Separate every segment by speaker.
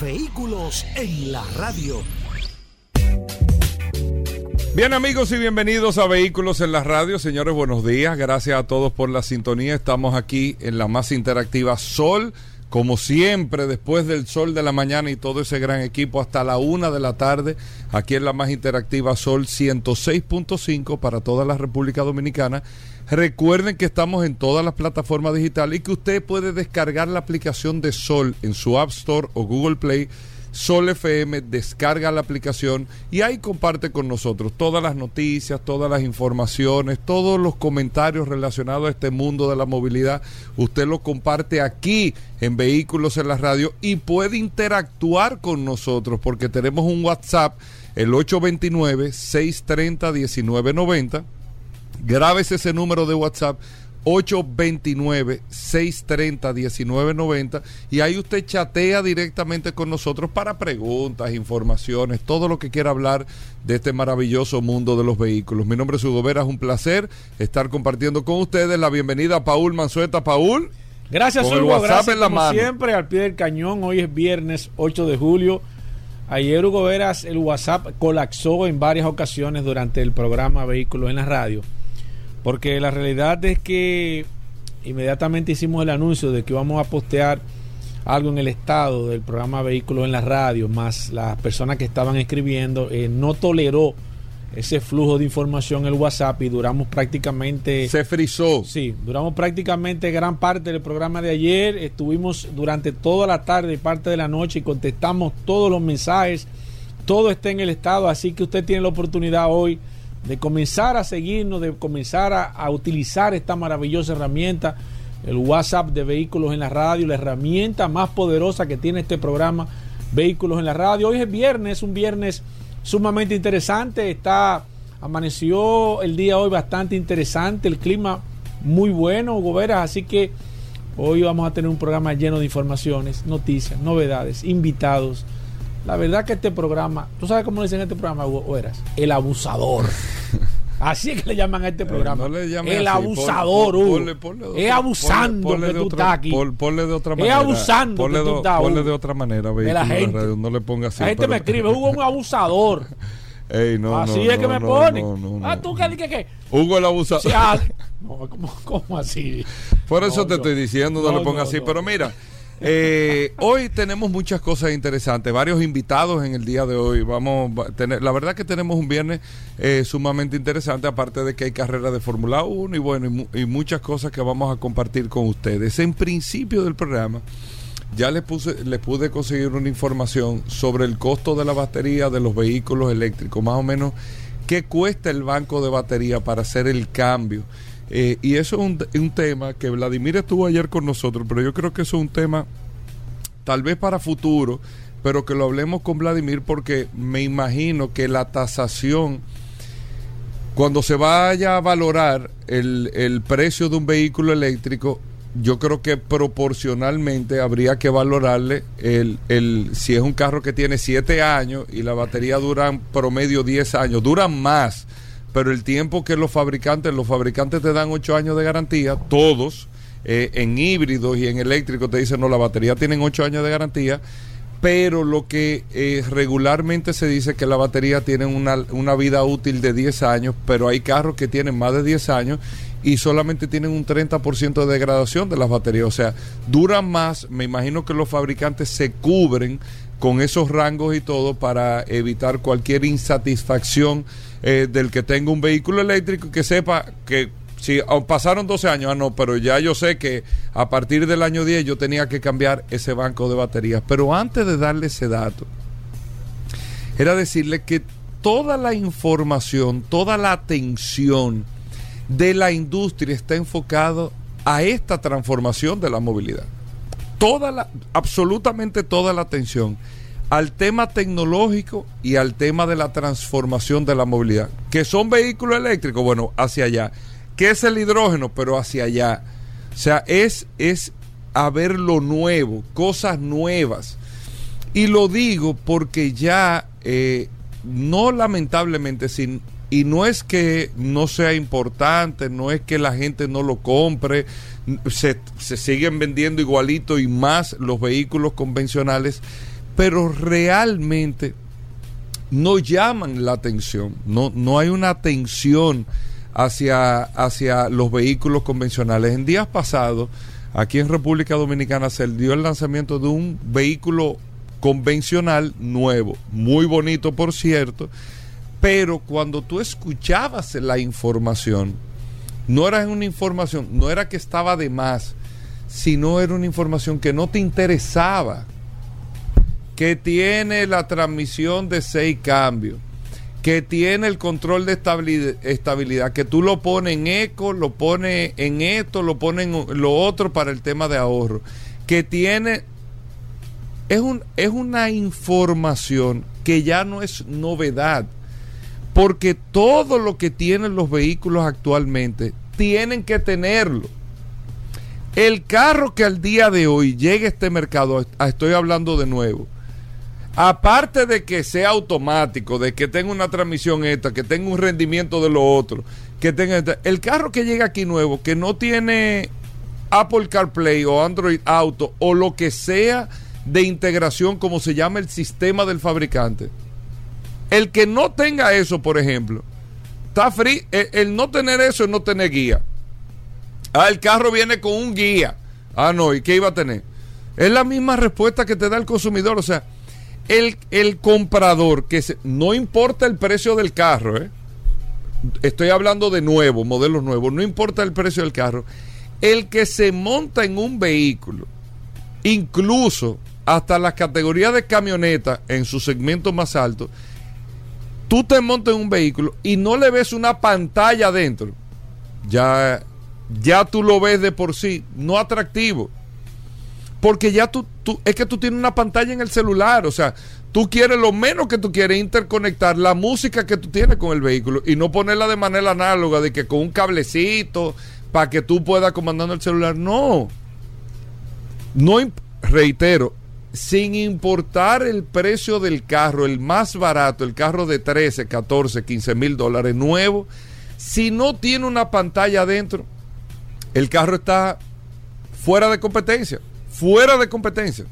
Speaker 1: Vehículos en la radio.
Speaker 2: Bien amigos y bienvenidos a Vehículos en la radio. Señores, buenos días. Gracias a todos por la sintonía. Estamos aquí en la más interactiva Sol. Como siempre, después del sol de la mañana y todo ese gran equipo hasta la una de la tarde, aquí en la más interactiva Sol 106.5 para toda la República Dominicana. Recuerden que estamos en todas las plataformas digitales y que usted puede descargar la aplicación de Sol en su App Store o Google Play Sol FM, descarga la aplicación y ahí comparte con nosotros todas las noticias, todas las informaciones, todos los comentarios relacionados a este mundo de la movilidad. Usted lo comparte aquí en Vehículos en la Radio y puede interactuar con nosotros porque tenemos un WhatsApp, el 829-630-1990. Grábese ese número de WhatsApp 829-630-1990 y ahí usted chatea directamente con nosotros para preguntas, informaciones, todo lo que quiera hablar de este maravilloso mundo de los vehículos. Mi nombre es Hugo Vera, es un placer estar compartiendo con ustedes la bienvenida a Paul Manzueta. Paul.
Speaker 3: Gracias, Hugo. WhatsApp en la como siempre, al pie del cañón. Hoy es viernes 8 de julio. Ayer, Hugo Veras, el WhatsApp colapsó en varias ocasiones durante el programa Vehículos en la Radio porque la realidad es que inmediatamente hicimos el anuncio de que íbamos a postear algo en el estado del programa Vehículos en la Radio, más las personas que estaban escribiendo, eh, no toleró ese flujo de información el WhatsApp y duramos prácticamente...
Speaker 2: Se frizó.
Speaker 3: Sí, duramos prácticamente gran parte del programa de ayer, estuvimos durante toda la tarde y parte de la noche y contestamos todos los mensajes, todo está en el estado, así que usted tiene la oportunidad hoy de comenzar a seguirnos, de comenzar a, utilizar esta maravillosa herramienta, el WhatsApp de Vehículos en la Radio, la herramienta más poderosa que tiene este programa, Vehículos en la Radio. Hoy es viernes, un viernes sumamente interesante, está amaneció el día hoy bastante interesante, el clima muy bueno, Goberas, así que hoy vamos a tener un programa lleno de informaciones, noticias, novedades, invitados la verdad que este programa, ¿tú sabes cómo le dicen este programa, o eras? El abusador. Así es que le llaman a este eh, programa. el abusador, Es abusando que tú estás aquí.
Speaker 2: ponle de otra manera.
Speaker 3: Es abusando
Speaker 2: ponle
Speaker 3: que tú estás.
Speaker 2: Ponle de otra manera,
Speaker 3: de la gente.
Speaker 2: no le pongas así.
Speaker 3: La gente me escribe, Hugo un abusador.
Speaker 2: Ey, no,
Speaker 3: así es que me pone. ah, tú qué dices que.
Speaker 2: Hugo el abusador.
Speaker 3: Ah, ¿cómo, ¿cómo, así?
Speaker 2: Por eso te estoy diciendo, no, le pongas así. Pero mira. Eh, hoy tenemos muchas cosas interesantes, varios invitados en el día de hoy. Vamos a tener, la verdad que tenemos un viernes eh, sumamente interesante, aparte de que hay carrera de Fórmula 1 y bueno, y, muchas cosas que vamos a compartir con ustedes. En principio del programa, ya les puse, les pude conseguir una información sobre el costo de la batería de los vehículos eléctricos, más o menos qué cuesta el banco de batería para hacer el cambio. Eh, y eso es un, tema que Vladimir estuvo ayer con nosotros, pero yo creo que eso es un tema tal vez para futuro, pero que lo hablemos con Vladimir porque me imagino que la tasación, cuando se vaya a valorar el, el precio de un vehículo eléctrico, yo creo que proporcionalmente habría que valorarle el, el si es un carro que tiene 7 años y la batería dura promedio 10 años, duran más pero el tiempo que los fabricantes, los fabricantes te dan 8 años de garantía, todos, eh, en híbridos y en eléctricos te dicen, no, la batería tienen 8 años de garantía, pero lo que eh, regularmente se dice que la batería tiene una, una vida útil de 10 años, pero hay carros que tienen más de 10 años y solamente tienen un 30% de degradación de las baterías. O sea, duran más. Me imagino que los fabricantes se cubren con esos rangos y todo para evitar cualquier insatisfacción eh, del que tenga un vehículo eléctrico que sepa que si pasaron 12 años, ah, no, pero ya yo sé que a partir del año 10 yo tenía que cambiar ese banco de baterías. Pero antes de darle ese dato, era decirle que toda la información, toda la atención de la industria está enfocado a esta transformación de la movilidad. toda la, absolutamente toda la atención al tema tecnológico y al tema de la transformación de la movilidad. Que son vehículos eléctricos, bueno, hacia allá. ¿Qué es el hidrógeno? Pero hacia allá. O sea, es, es a ver lo nuevo, cosas nuevas. Y lo digo porque ya, eh, no lamentablemente, sin, y no es que no sea importante, no es que la gente no lo compre, se, se siguen vendiendo igualito y más los vehículos convencionales pero realmente no llaman la atención, no, no hay una atención hacia, hacia los vehículos convencionales. En días pasados, aquí en República Dominicana se dio el lanzamiento de un vehículo convencional nuevo, muy bonito por cierto, pero cuando tú escuchabas la información, no era una información, no era que estaba de más, sino era una información que no te interesaba que tiene la transmisión de seis cambios, que tiene el control de estabilidad, que tú lo pones en eco, lo pones en esto, lo pones en lo otro para el tema de ahorro, que tiene... Es, un, es una información que ya no es novedad, porque todo lo que tienen los vehículos actualmente tienen que tenerlo. El carro que al día de hoy llegue a este mercado, estoy hablando de nuevo, aparte de que sea automático, de que tenga una transmisión esta, que tenga un rendimiento de lo otro, que tenga el carro que llega aquí nuevo, que no tiene Apple CarPlay o Android Auto o lo que sea de integración, como se llama el sistema del fabricante. El que no tenga eso, por ejemplo, está free. El, el no tener eso es no tener guía. Ah, el carro viene con un guía. Ah, no, ¿y qué iba a tener? Es la misma respuesta que te da el consumidor. O sea, el, comprador, que no importa el precio del carro, ¿eh? estoy hablando de nuevo, modelos nuevos, no importa el precio del carro, el que se monta en un vehículo, incluso hasta las categorías de camioneta en su segmento más alto, tú te montas en un vehículo y no le ves una pantalla adentro, ya, ya tú lo ves de por sí, no atractivo. Porque ya tú, tú, es que tú tienes una pantalla en el celular, o sea, tú quieres lo menos que tú quieres interconectar la música que tú tienes con el vehículo y no ponerla de manera análoga, de que con un cablecito para que tú puedas comandando el celular. No. No, reitero, sin importar el precio del carro, el más barato, el carro de 13, 14, 15 mil dólares nuevo, si no tiene una pantalla adentro, el carro está fuera de competencia fuera de competencia,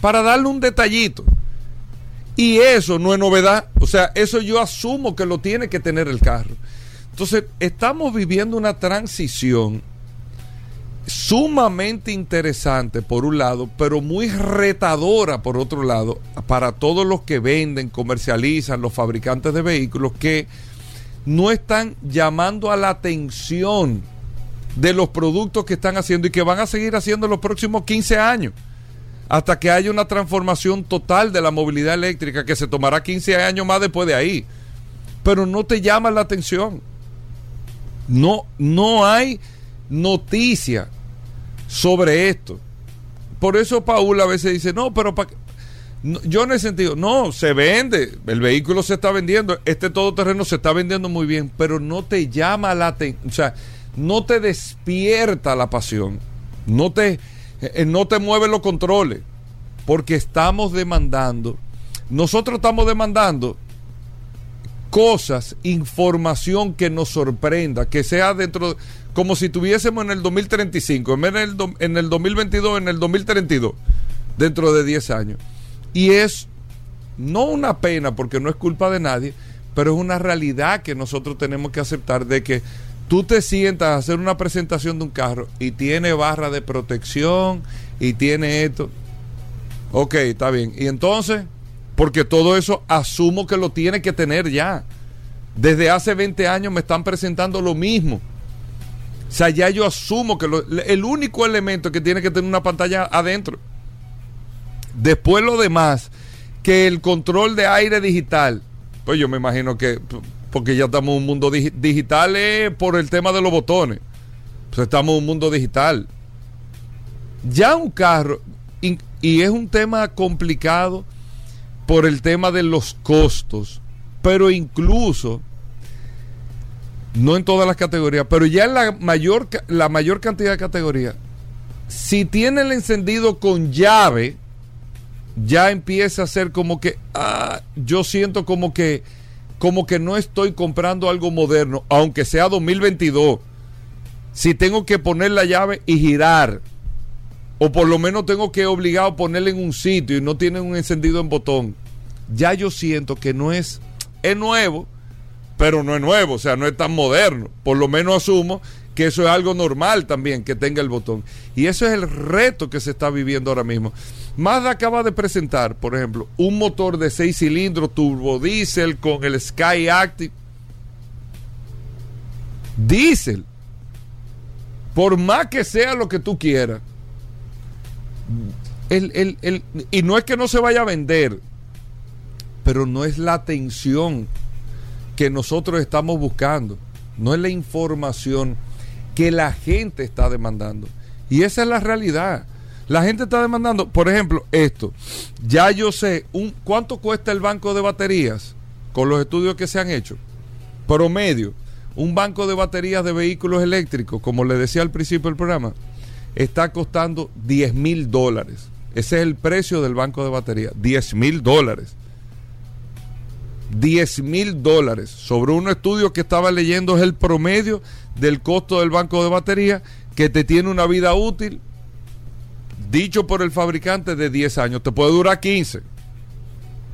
Speaker 2: para darle un detallito. Y eso no es novedad, o sea, eso yo asumo que lo tiene que tener el carro. Entonces, estamos viviendo una transición sumamente interesante por un lado, pero muy retadora por otro lado, para todos los que venden, comercializan, los fabricantes de vehículos que no están llamando a la atención de los productos que están haciendo y que van a seguir haciendo en los próximos 15 años. Hasta que haya una transformación total de la movilidad eléctrica que se tomará 15 años más después de ahí. Pero no te llama la atención. No, no hay noticia sobre esto. Por eso Paul a veces dice, no, pero yo en ese sentido, no, se vende, el vehículo se está vendiendo, este todoterreno se está vendiendo muy bien, pero no te llama la atención. No te despierta la pasión, no te, eh, no te mueve los controles, porque estamos demandando, nosotros estamos demandando cosas, información que nos sorprenda, que sea dentro, como si tuviésemos en el 2035, en el, en el 2022, en el 2032, dentro de 10 años. Y es no una pena, porque no es culpa de nadie, pero es una realidad que nosotros tenemos que aceptar de que tú te sientas a hacer una presentación de un carro y tiene barra de protección y tiene esto. Ok, está bien. Y entonces, porque todo eso asumo que lo tiene que tener ya. Desde hace 20 años me están presentando lo mismo. O sea, ya yo asumo que el único elemento que tiene que tener una pantalla adentro. Después lo demás, que el control de aire digital, pues yo me imagino que porque ya estamos en un mundo digital por el tema de los botones. Pues estamos en un mundo digital. Ya un carro, y es un tema complicado por el tema de los costos, pero incluso no en todas las categorías, pero ya en la mayor, la mayor cantidad de categorías, si tiene el encendido con llave, ya empieza a ser como que, ah, yo siento como que, como que no estoy comprando algo moderno, aunque sea 2022. Si tengo que poner la llave y girar, o por lo menos tengo que obligado a ponerle en un sitio y no tiene un encendido en botón, ya yo siento que no es, es nuevo, pero no es nuevo, o sea, no es tan moderno. Por lo menos asumo que eso es algo normal también, que tenga el botón. Y eso es el reto que se está viviendo ahora mismo. Mazda acaba de presentar, por ejemplo, un motor de 6 cilindros turbo diésel con el Sky Active. Diesel. Por más que sea lo que tú quieras. y no es que no se vaya a vender, pero no es la atención que nosotros estamos buscando, no es la información que la gente está demandando. Y esa es la realidad. La gente está demandando, por ejemplo, esto. Ya yo sé un, cuánto cuesta el banco de baterías con los estudios que se han hecho. Promedio, un banco de baterías de vehículos eléctricos, como le decía al principio del programa, está costando 10 mil dólares. Ese es el precio del banco de baterías, 10 mil dólares. 10 mil dólares. Sobre un estudio que estaba leyendo es el promedio del costo del banco de batería que te tiene una vida útil, dicho por el fabricante, de 10 años. Te puede durar 15,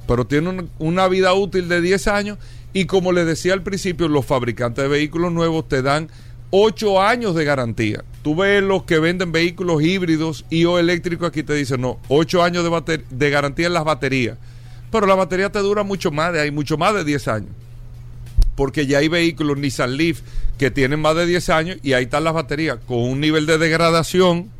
Speaker 2: pero tiene una vida útil de 10 años y como les decía al principio, los fabricantes de vehículos nuevos te dan 8 años de garantía. Tú ves los que venden vehículos híbridos y o eléctricos, aquí te dicen, no, 8 años de, garantía en las baterías pero la batería te dura mucho más de ahí, mucho más de 10 años. Porque ya hay vehículos Nissan Leaf que tienen más de 10 años y ahí están las baterías con un nivel de degradación.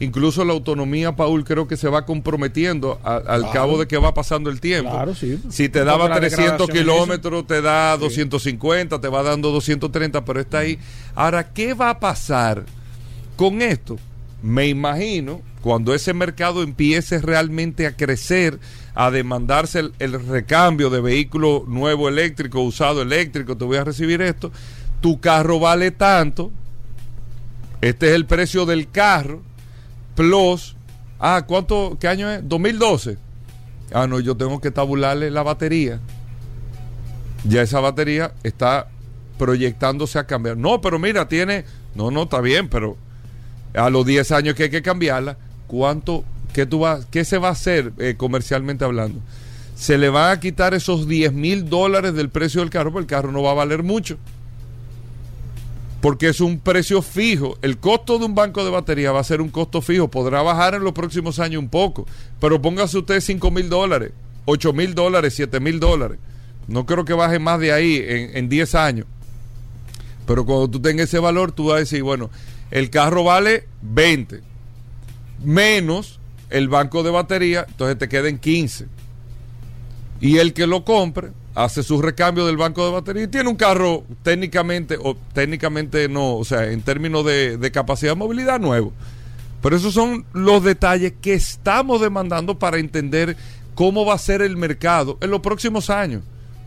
Speaker 2: Incluso la autonomía, Paul, creo que se va comprometiendo al cabo de que va pasando el tiempo.
Speaker 3: Claro, sí.
Speaker 2: Si te daba 300 kilómetros, te da 250, te va dando 230, pero está ahí. Ahora, ¿qué va a pasar con esto? Me imagino, cuando ese mercado empiece realmente a crecer, a demandarse el, recambio de vehículo nuevo eléctrico, usado eléctrico, te voy a recibir esto, tu carro vale tanto, este es el precio del carro, plus, ah, ¿cuánto, qué año es? 2012. Ah, no, yo tengo que tabularle la batería. Ya esa batería está proyectándose a cambiar. No, pero mira, tiene, no, no, está bien, pero a los 10 años que hay que cambiarla, ¿cuánto ¿qué, tú vas, qué se va a hacer eh, comercialmente hablando? Se le van a quitar esos 10 mil dólares del precio del carro, porque el carro no va a valer mucho. Porque es un precio fijo. El costo de un banco de batería va a ser un costo fijo. Podrá bajar en los próximos años un poco. Pero póngase usted 5 mil dólares, 8 mil dólares, 7 mil dólares. No creo que baje más de ahí en, en 10 años. Pero cuando tú tengas ese valor, tú vas a decir, bueno, el carro vale 20 menos el banco de batería, entonces te queden 15. Y el que lo compre hace su recambio del banco de batería y tiene un carro técnicamente, o técnicamente no, o sea, en términos de, de capacidad de movilidad nuevo. Pero esos son los detalles que estamos demandando para entender cómo va a ser el mercado en los próximos años.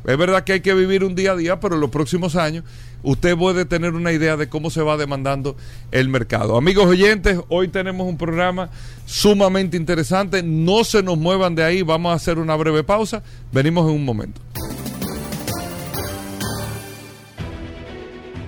Speaker 2: Es verdad que hay que vivir un día a día, pero en los próximos años usted puede tener una idea de cómo se va demandando el mercado. Amigos oyentes, hoy tenemos un programa sumamente interesante. No se nos muevan de ahí, vamos a hacer una breve pausa. Venimos en un momento.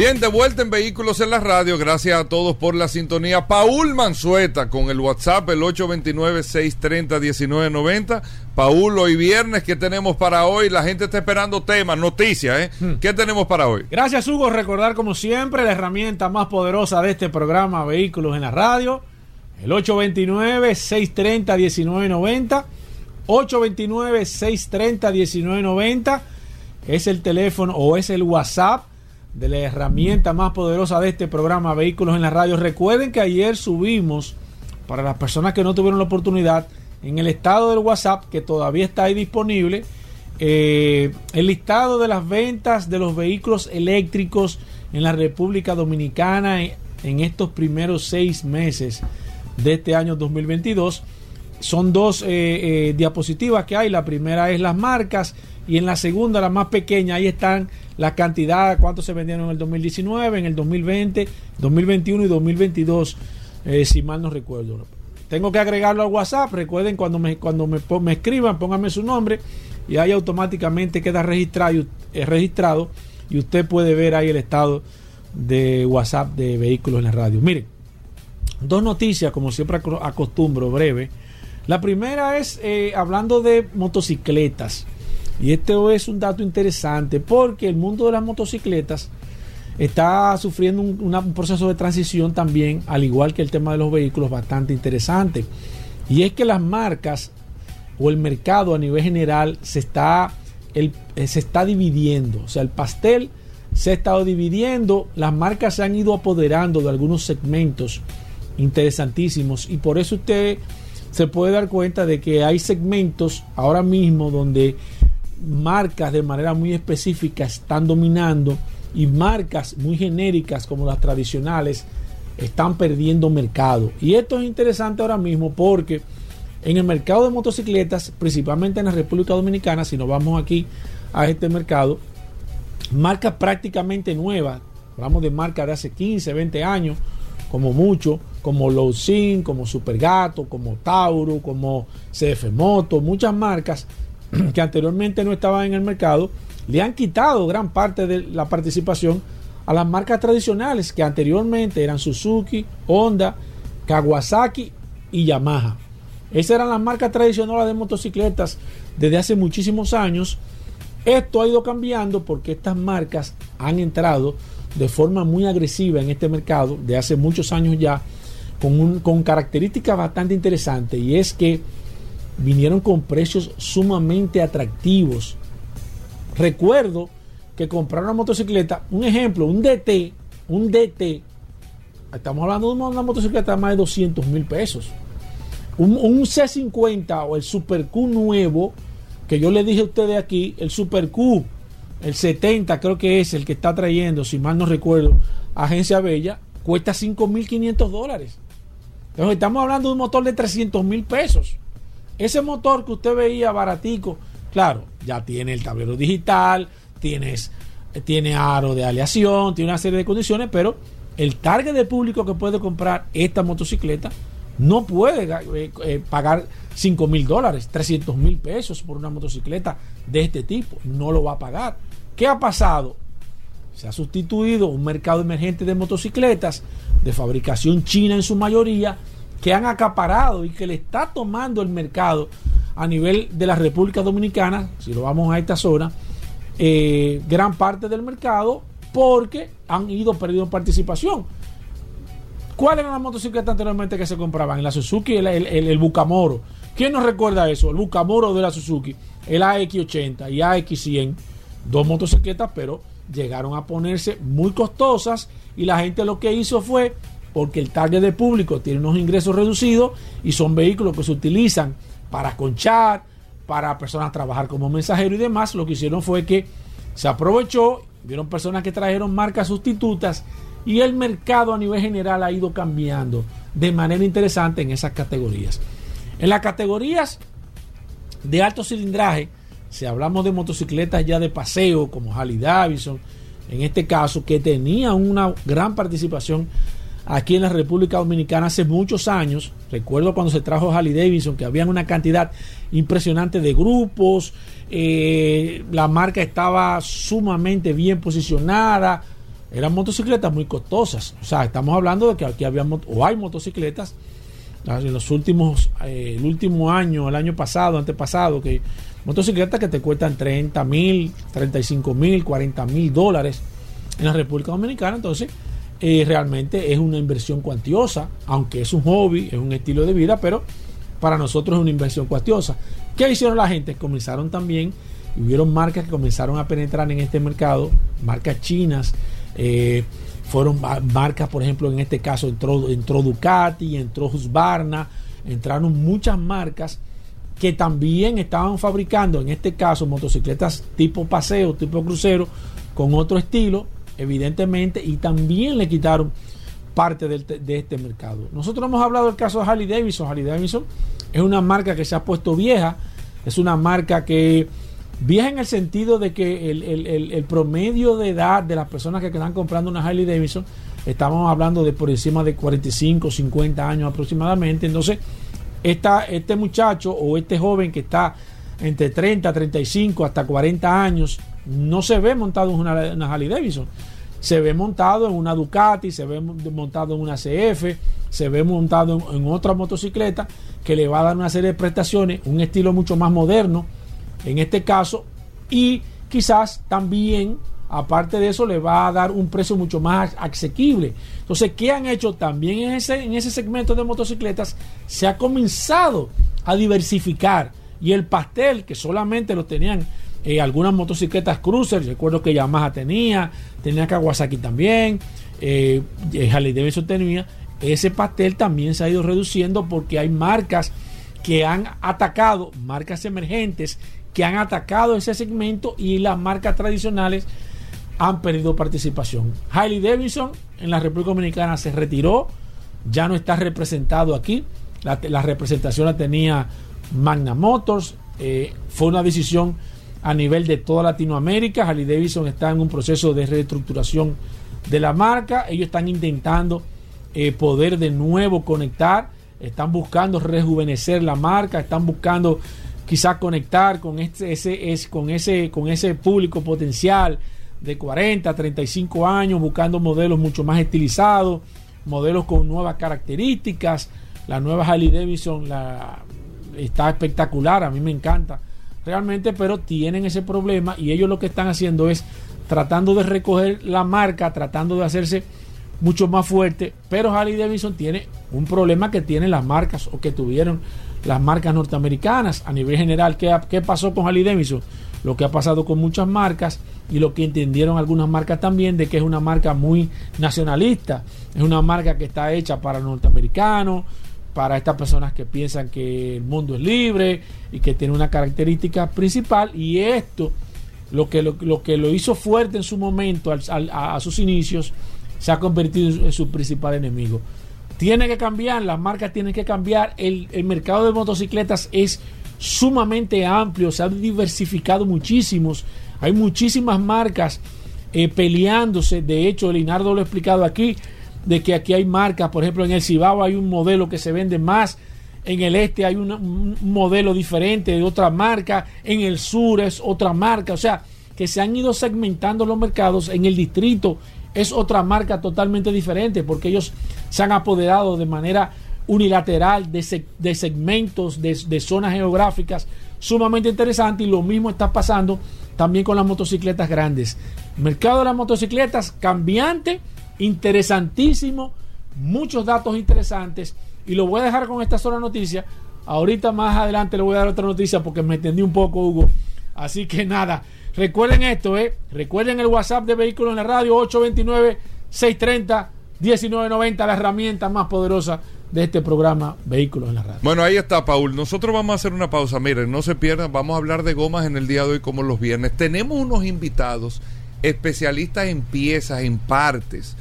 Speaker 2: Bien, de vuelta en Vehículos en la Radio. Gracias a todos por la sintonía. Paul Manzueta con el WhatsApp, el 829-630-1990. Paul, hoy viernes, ¿qué tenemos para hoy? La gente está esperando temas, noticias, ¿eh? Hmm. ¿Qué tenemos para hoy?
Speaker 3: Gracias, Hugo. Recordar, como siempre, la herramienta más poderosa de este programa, Vehículos en la Radio. El 829-630-1990. 829-630-1990. es el teléfono o es el WhatsApp de la herramienta más poderosa de este programa Vehículos en la Radio. Recuerden que ayer subimos, para las personas que no tuvieron la oportunidad, en el estado del WhatsApp, que todavía está ahí disponible, eh, el listado de las ventas de los vehículos eléctricos en la República Dominicana en estos primeros seis meses de este año 2022. Son dos eh, eh, diapositivas que hay. La primera es las marcas y en la segunda, la más pequeña, ahí están la cantidad, cuánto se vendieron en el 2019, en el 2020, 2021 y 2022, eh, si mal no recuerdo. Tengo que agregarlo al WhatsApp. Recuerden cuando me, cuando me, escriban, pónganme su nombre y ahí automáticamente queda registrado, registrado y usted puede ver ahí el estado de WhatsApp de vehículos en la radio. Miren, dos noticias, como siempre acostumbro, breve. La primera es eh, hablando de motocicletas. Y esto es un dato interesante porque el mundo de las motocicletas está sufriendo un, proceso de transición también, al igual que el tema de los vehículos, bastante interesante. Y es que las marcas o el mercado a nivel general se está, el, eh, se está dividiendo. O sea, el pastel se ha estado dividiendo, las marcas se han ido apoderando de algunos segmentos interesantísimos y por eso usted se puede dar cuenta de que hay segmentos ahora mismo donde marcas de manera muy específica están dominando y marcas muy genéricas como las tradicionales están perdiendo mercado. Y esto es interesante ahora mismo porque en el mercado de motocicletas, principalmente en la República Dominicana, si nos vamos aquí a este mercado, marcas prácticamente nuevas, hablamos de marcas de hace 15, 20 años, como mucho, como Lowsin, como Supergato, como Tauro, como CF Moto, muchas marcas que anteriormente no estaban en el mercado, le han quitado gran parte de la participación a las marcas tradicionales que anteriormente eran Suzuki, Honda, Kawasaki y Yamaha. Esas eran las marcas tradicionales de motocicletas desde hace muchísimos años esto ha ido cambiando porque estas marcas han entrado de forma muy agresiva en este mercado de hace muchos años ya, con, con características bastante interesantes, y es que vinieron con precios sumamente atractivos. Recuerdo que comprar una motocicleta, un ejemplo, un DT, un DT, estamos hablando de una motocicleta de más de 200 mil pesos. Un, un C50 o el Super Q nuevo que yo le dije a ustedes aquí, el Super Q, el 70 creo que es el que está trayendo, si mal no recuerdo, Agencia Bella, cuesta 5.500 dólares. Entonces estamos hablando de un motor de 300 mil pesos. Ese motor que usted veía baratico, claro, ya tiene el tablero digital, tienes, tiene aro de aleación, tiene una serie de condiciones, pero el target de público que puede comprar esta motocicleta no puede eh, eh, pagar 5 mil dólares, 300 mil pesos por una motocicleta de este tipo. No lo va a pagar. ¿Qué ha pasado? Se ha sustituido un mercado emergente de motocicletas de fabricación china en su mayoría que han acaparado y que le está tomando el mercado a nivel de la República Dominicana, si lo vamos a esta zona, eh, gran parte del mercado porque han ido perdiendo participación ¿Cuáles eran las motocicletas anteriormente que se compraban? la Suzuki, el, el, el, Bucamoro. ¿Quién nos recuerda eso? El Bucamoro de la Suzuki, el AX80 y AX100. Dos motocicletas, pero llegaron a ponerse muy costosas y la gente lo que hizo fue, porque el target de público tiene unos ingresos reducidos y son vehículos que se utilizan para conchar, para personas trabajar como mensajero y demás, lo que hicieron fue que se aprovechó, vieron personas que trajeron marcas sustitutas y el mercado a nivel general ha ido cambiando de manera interesante en esas categorías. En las categorías de alto cilindraje, si hablamos de motocicletas ya de paseo como Harley Davidson, en este caso, que tenía una gran participación aquí en la República Dominicana hace muchos años. Recuerdo cuando se trajo Harley Davidson, que había una cantidad impresionante de grupos, eh, la marca estaba sumamente bien posicionada, eran motocicletas muy costosas. O sea, estamos hablando de que aquí había o hay motocicletas ah, en los últimos, eh, el último año, el año pasado, antepasado, que motocicletas que te cuestan 30 mil, 35 mil, 40 mil dólares en la República Dominicana. Entonces, eh, realmente es una inversión cuantiosa, aunque es un hobby, es un estilo de vida, pero para nosotros es una inversión cuantiosa. ¿Qué hicieron la gente? Comenzaron también hubieron marcas que comenzaron a penetrar en este mercado, marcas chinas, eh, fueron marcas, por ejemplo, en este caso entró, entró Ducati, entró Husqvarna, entraron muchas marcas que también estaban fabricando, en este caso, motocicletas tipo paseo, tipo crucero, con otro estilo, evidentemente, y también le quitaron parte de, este mercado. Nosotros hemos hablado del caso de Harley Davidson. Harley Davidson es una marca que se ha puesto vieja, es una marca que vieja en el sentido de que el, promedio de edad de las personas que están comprando una Harley Davidson, estamos hablando de por encima de 45, 50 años aproximadamente. Entonces, esta, este muchacho o este joven que está entre 30, 35 hasta 40 años, no se ve montado en una, una Harley Davidson se ve montado en una Ducati, se ve montado en una CF, se ve montado en, otra motocicleta que le va a dar una serie de prestaciones, un estilo mucho más moderno en este caso y quizás también aparte de eso le va a dar un precio mucho más asequible. Entonces, ¿qué han hecho también en ese, en ese segmento de motocicletas? Se ha comenzado a diversificar y el pastel que solamente lo tenían eh, algunas motocicletas cruiser, recuerdo que Yamaha tenía, tenía Kawasaki también, eh, eh, Harley Davidson tenía, ese pastel también se ha ido reduciendo porque hay marcas que han atacado, marcas emergentes que han atacado ese segmento y las marcas tradicionales han perdido participación. Harley Davidson en la República Dominicana se retiró, ya no está representado aquí, la, representación la tenía Magna Motors, fue una decisión a nivel de toda Latinoamérica. Harley Davidson está en un proceso de reestructuración de la marca. Ellos están intentando eh, poder de nuevo conectar, están buscando rejuvenecer la marca, están buscando quizás conectar con este, ese, con ese, con ese público potencial de 40, 35 años, buscando modelos mucho más estilizados, modelos con nuevas características. La nueva Harley Davidson está espectacular, a mí me encanta realmente, pero tienen ese problema y ellos lo que están haciendo es tratando de recoger la marca, tratando de hacerse mucho más fuerte, pero Harley Davidson tiene un problema que tienen las marcas o que tuvieron las marcas norteamericanas a nivel general. ¿Qué, qué pasó con Harley Davidson? Lo que ha pasado con muchas marcas y lo que entendieron algunas marcas también de que es una marca muy nacionalista, es una marca que está hecha para norteamericanos, para estas personas que piensan que el mundo es libre y que tiene una característica principal y esto lo que lo, que lo hizo fuerte en su momento a, sus inicios se ha convertido en su principal enemigo. Tiene que cambiar las marcas tienen que cambiar el, mercado de motocicletas es sumamente amplio se ha diversificado muchísimos hay muchísimas marcas eh, peleándose. De hecho Leonardo lo ha explicado aquí de que aquí hay marcas, por ejemplo en el Cibao hay un modelo que se vende más, en el este hay un modelo diferente de otra marca, en el sur es otra marca, o sea, que se han ido segmentando los mercados, en el distrito es otra marca totalmente diferente, porque ellos se han apoderado de manera unilateral de, de segmentos, de, de zonas geográficas sumamente interesantes. Y lo mismo está pasando también con las motocicletas grandes. mercado de las motocicletas cambiante, interesantísimo, muchos datos interesantes y lo voy a dejar con esta sola noticia. Ahorita más adelante le voy a dar otra noticia porque me entendí un poco, Hugo. Así que nada, recuerden esto, ¿eh? Recuerden el WhatsApp de Vehículos en la Radio 829-630-1990, la herramienta más poderosa de este programa Vehículos en la Radio.
Speaker 2: Bueno, ahí está, Paul. Nosotros vamos a hacer una pausa. Miren, no se pierdan, vamos a hablar de gomas en el día de hoy como los viernes. Tenemos unos invitados especialistas en piezas, en partes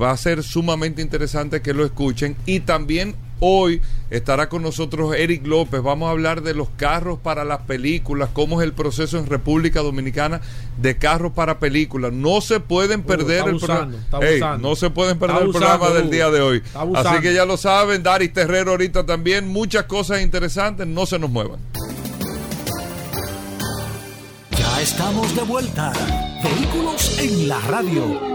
Speaker 2: va a ser sumamente interesante que lo escuchen. Y también hoy estará con nosotros Eric López. Vamos a hablar de los carros para las películas, cómo es el proceso en República Dominicana de carros para películas. No se pueden uh, perder el programa. no se pueden perder el programa del día de hoy. Así que ya lo saben, Daris Terrero ahorita también. Muchas cosas interesantes. No se nos muevan.
Speaker 1: Ya estamos de vuelta. Vehículos en la radio.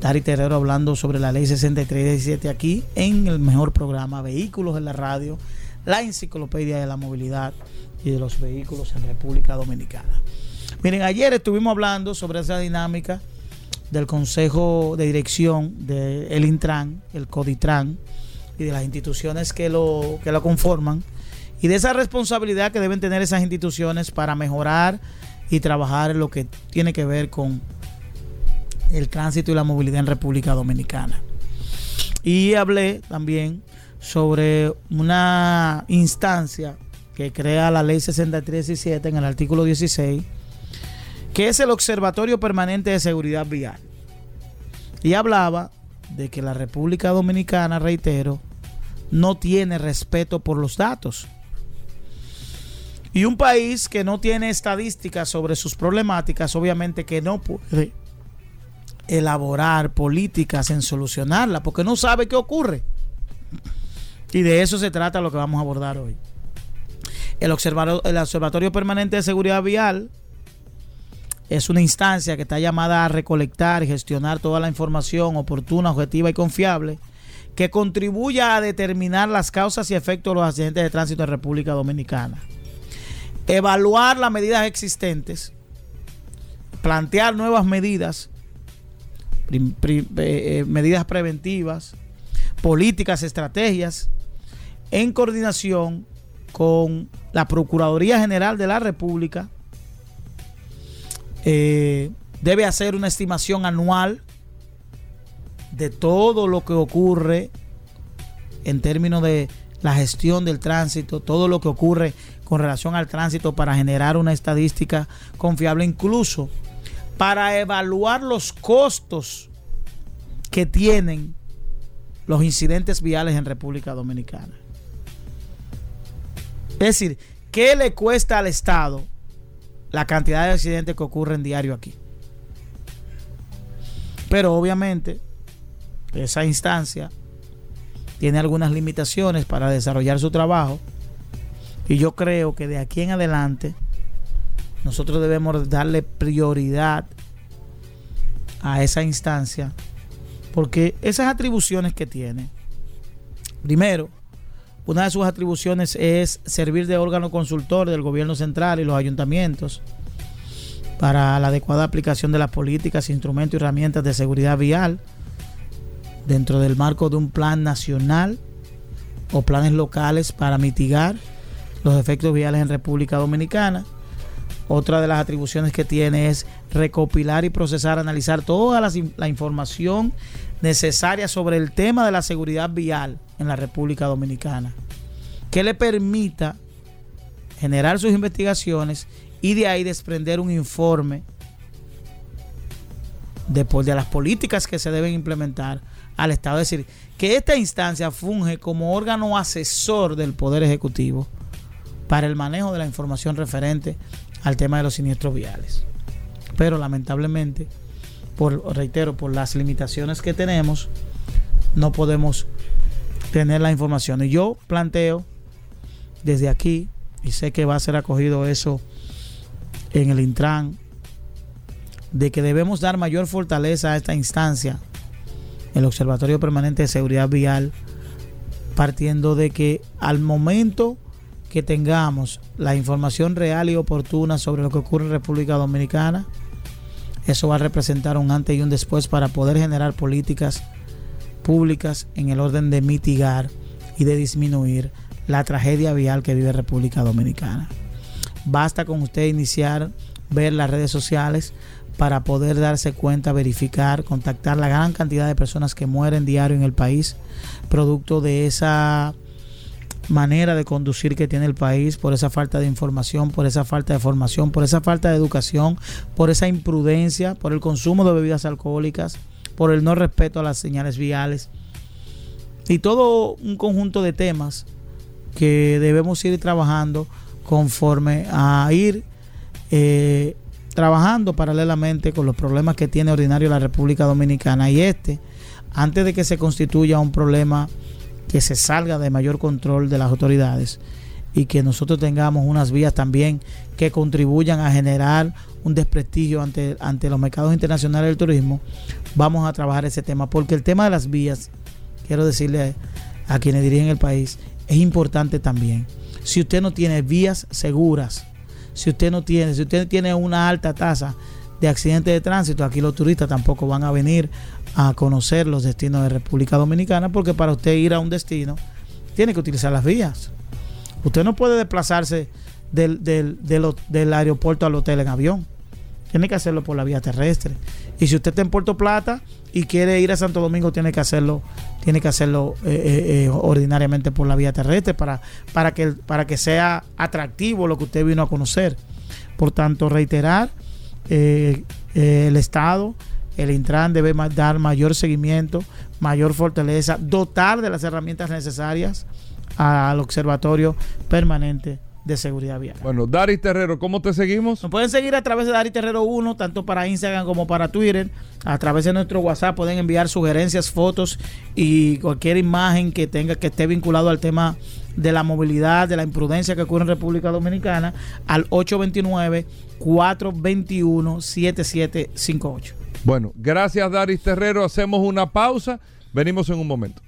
Speaker 4: Dari Terrero hablando sobre la ley 6317 aquí en el mejor programa Vehículos en la radio, la enciclopedia de la movilidad y de los vehículos en República Dominicana. Miren, ayer estuvimos hablando sobre esa dinámica del Consejo de Dirección del Intran, el CODITRAN y de las instituciones que lo, que lo conforman y de esa responsabilidad que deben tener esas instituciones para mejorar y trabajar en lo que tiene que ver con el tránsito y la movilidad en República Dominicana. Y hablé también sobre una instancia que crea la ley 6317 en el artículo 16, que es el Observatorio Permanente de Seguridad Vial. Y hablaba de que la República Dominicana, reitero, no tiene respeto por los datos. Y un país que no tiene estadísticas sobre sus problemáticas, obviamente que no puede elaborar políticas en solucionarla, porque no sabe qué ocurre. Y de eso se trata lo que vamos a abordar hoy. El, el Observatorio Permanente de Seguridad Vial es una instancia que está llamada a recolectar y gestionar toda la información oportuna, objetiva y confiable que contribuya a determinar las causas y efectos de los accidentes de tránsito en República Dominicana. Evaluar las medidas existentes, plantear nuevas medidas eh, eh, medidas preventivas, políticas, estrategias, en coordinación con la Procuraduría General de la República. Eh, debe hacer una estimación anual de todo lo que ocurre en términos de la gestión del tránsito, todo lo que ocurre con relación al tránsito para generar una estadística confiable, incluso para evaluar los costos que tienen los incidentes viales en República Dominicana. Es decir, ¿qué le cuesta al Estado la cantidad de accidentes que ocurren diario aquí? Pero obviamente esa instancia tiene algunas limitaciones para desarrollar su trabajo y yo creo que de aquí en adelante nosotros debemos darle prioridad a esa instancia, porque esas atribuciones que tiene, primero, una de sus atribuciones es servir de órgano consultor del gobierno central y los ayuntamientos para la adecuada aplicación de las políticas, instrumentos y herramientas de seguridad vial dentro del marco de un plan nacional o planes locales para mitigar los efectos viales en República Dominicana otra de las atribuciones que tiene es recopilar y procesar, analizar toda la, información necesaria sobre el tema de la seguridad vial en la República Dominicana, que le permita generar sus investigaciones y de ahí desprender un informe de, de las políticas que se deben implementar al Estado. Es decir, que esta instancia funge como órgano asesor del Poder Ejecutivo para el manejo de la información referente al tema de los siniestros viales. Pero lamentablemente, por, reitero, por las limitaciones que tenemos, no podemos tener la información. Y yo planteo desde aquí, y sé que va a ser acogido eso en el Intran, de que debemos dar mayor fortaleza a esta instancia, el Observatorio Permanente de Seguridad Vial, partiendo de que al momento que tengamos la información real y oportuna sobre lo que ocurre en República Dominicana, eso va a representar un antes y un después para poder generar políticas públicas en el orden de mitigar y de disminuir la tragedia vial que vive República Dominicana. Basta con usted iniciar, ver las redes sociales para poder darse cuenta, verificar, contactar la gran cantidad de personas que mueren diario en el país, producto de esa manera de conducir que tiene el país, por esa falta de información, por esa falta de formación, por esa falta de educación, por esa imprudencia, por el consumo de bebidas alcohólicas, por el no respeto a las señales viales. Y todo un conjunto de temas que debemos ir trabajando conforme a ir eh, trabajando paralelamente con los problemas que tiene ordinario la República Dominicana. Y este, antes de que se constituya un problema que se salga de mayor control de las autoridades y que nosotros tengamos unas vías también que contribuyan a generar un desprestigio ante, ante los mercados internacionales del turismo, vamos a trabajar ese tema, porque el tema de las vías, quiero decirle a quienes dirigen el país, es importante también. Si usted no tiene vías seguras, si usted no tiene, si usted tiene una alta tasa de accidentes de tránsito, aquí los turistas tampoco van a venir a conocer los destinos de República Dominicana, porque para usted ir a un destino tiene que utilizar las vías. Usted no puede desplazarse del, del, del, aeropuerto al hotel en avión. Tiene que hacerlo por la vía terrestre. Y si usted está en Puerto Plata y quiere ir a Santo Domingo, tiene que hacerlo, tiene que hacerlo eh, eh, eh, ordinariamente por la vía terrestre para, para, que, para que sea atractivo lo que usted vino a conocer. Por tanto, reiterar, el Estado el Intran debe dar mayor seguimiento, mayor fortaleza, dotar de las herramientas necesarias al Observatorio Permanente de Seguridad Vial.
Speaker 2: Bueno, Dari Terrero, ¿cómo te seguimos?
Speaker 4: Nos pueden seguir a través de Dari Terrero 1, tanto para Instagram como para Twitter. A través de nuestro WhatsApp pueden enviar sugerencias, fotos y cualquier imagen que tenga que esté vinculado al tema de la movilidad, de la imprudencia que ocurre en República Dominicana al 829 421 7758.
Speaker 2: Bueno, gracias Daris Terrero. Hacemos una pausa. Venimos en un momento.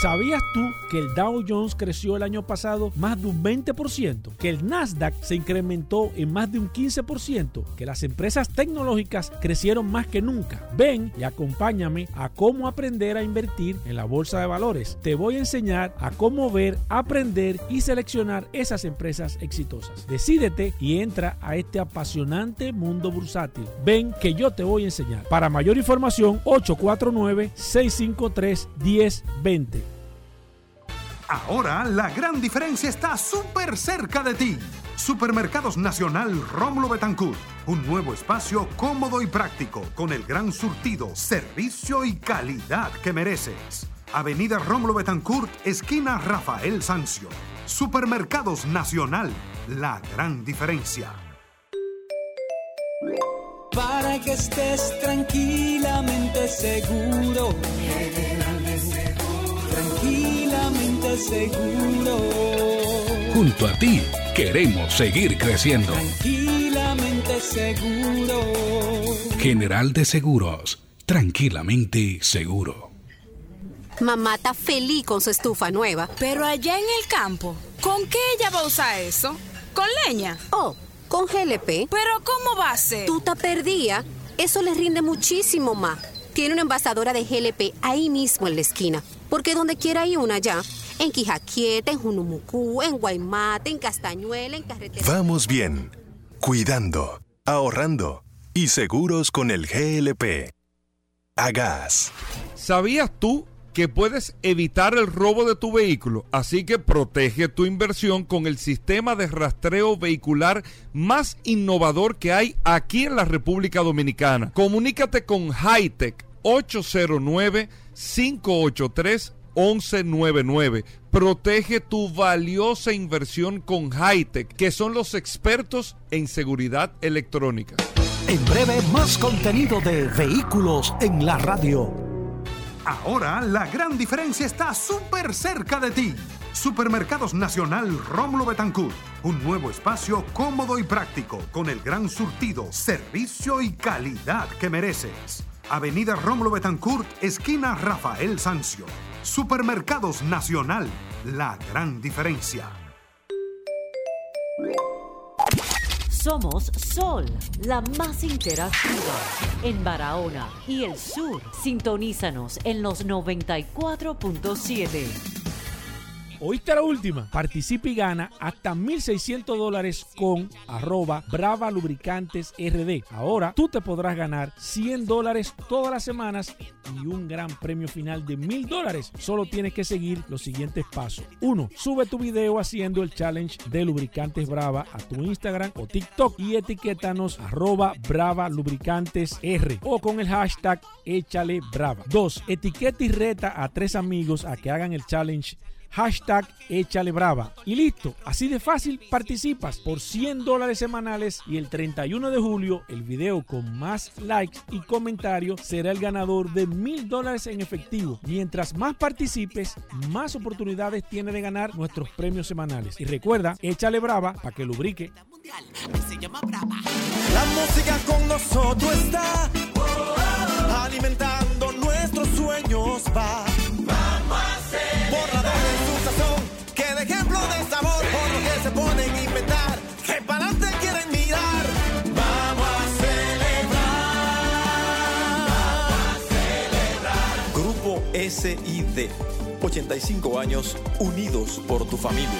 Speaker 3: ¿Sabías tú que el Dow Jones creció el año pasado más de un 20%? Que el Nasdaq se incrementó en más de un 15%? Que las empresas tecnológicas crecieron más que nunca? Ven y acompáñame a cómo aprender a invertir en la bolsa de valores. Te voy a enseñar a cómo ver, aprender y seleccionar esas empresas exitosas. Decídete y entra a este apasionante mundo bursátil. Ven que yo te voy a enseñar. Para mayor información, 849 653 1020.
Speaker 1: Ahora la gran diferencia está súper cerca de ti. Supermercados Nacional Rómulo Betancourt. Un nuevo espacio cómodo y práctico con el gran surtido, servicio y calidad que mereces. Avenida Rómulo Betancourt, esquina Rafael Sancio. Supermercados Nacional, la gran diferencia.
Speaker 5: Para que estés tranquilamente seguro tranquilamente seguro.
Speaker 6: Junto a ti queremos seguir creciendo.
Speaker 5: Tranquilamente seguro.
Speaker 6: General de Seguros, tranquilamente seguro.
Speaker 7: Mamá está feliz con su estufa nueva.
Speaker 8: Pero allá en el campo, ¿con qué ella va a usar eso? ¿Con leña?
Speaker 7: Oh, con GLP.
Speaker 8: ¿Pero cómo va a ser?
Speaker 7: Tú te perdía. Eso le rinde muchísimo más. Tiene una envasadora de GLP ahí mismo en la esquina porque donde quiera hay una ya. En Quijaquieta, en Junumucú, en Guaymate, en Castañuela, en Carretera.
Speaker 9: Vamos bien. Cuidando, ahorrando y seguros con el GLP. A gas.
Speaker 2: ¿Sabías tú que puedes evitar el robo de tu vehículo? Así que protege tu inversión con el sistema de rastreo vehicular más innovador que hay aquí en la República Dominicana. Comunícate con Hightech 809 583-1199. Protege tu valiosa inversión con Hightech, que son los expertos en seguridad electrónica.
Speaker 1: En breve, más contenido de vehículos en la radio. Ahora la gran diferencia está súper cerca de ti. Supermercados Nacional Rómulo Betancourt. Un nuevo espacio cómodo y práctico con el gran surtido, servicio y calidad que mereces. Avenida Rómulo Betancourt, esquina Rafael Sancio. Supermercados Nacional, la gran diferencia.
Speaker 10: Somos Sol, la más interactiva en Barahona y el sur. Sintonízanos en los 94.7.
Speaker 3: ¿Oíste la última? Participa y gana hasta 1.600 dólares con arroba Brava Lubricantes. Ahora tú te podrás ganar 100 dólares todas las semanas y un gran premio final de 1.000 dólares. Solo tienes que seguir los siguientes pasos. 1. Sube tu video haciendo el challenge de Lubricantes Brava a tu Instagram o TikTok y etiquétanos arroba Brava Lubricantes R o con el hashtag Échale Brava. 2. Etiqueta y reta a tres amigos a que hagan el challenge hashtag échale brava. Y listo, así de fácil participas por 100 dólares semanales y el 31 de julio el video con más likes y comentarios será el ganador de 1000 dólares en efectivo. Mientras más participes, más oportunidades tiene de ganar nuestros premios semanales. Y recuerda, échale brava para que lubrique.
Speaker 11: La música con nosotros está alimentando nuestros sueños va. Vamos SID, 85 años unidos por tu familia.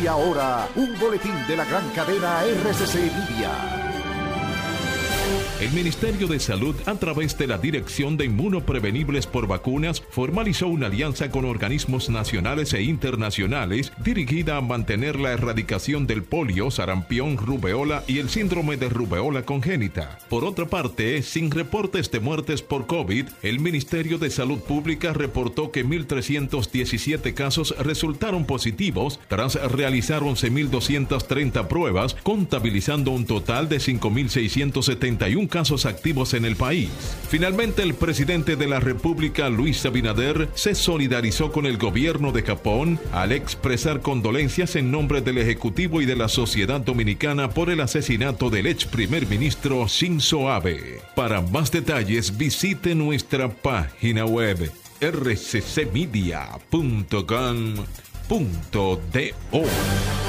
Speaker 12: Y ahora, un boletín de la gran cadena RCC Media.
Speaker 6: El Ministerio de Salud, a través de la Dirección de Inmunoprevenibles por Vacunas, formalizó una alianza con organismos nacionales e internacionales dirigida a mantener la erradicación del polio, sarampión, rubeola y el síndrome de rubeola congénita. Por otra parte, sin reportes de muertes por COVID, el Ministerio de Salud Pública reportó que 1.317 casos resultaron positivos tras realizar 11.230 pruebas, contabilizando un total de 5.671 casos activos en el país. Finalmente, el presidente de la República, Luis Abinader, se solidarizó con el gobierno de Japón al expresar condolencias en nombre del Ejecutivo y de la sociedad dominicana por el asesinato del ex primer ministro Shinzo Abe. Para más detalles, visite nuestra página web rccmedia.com.do.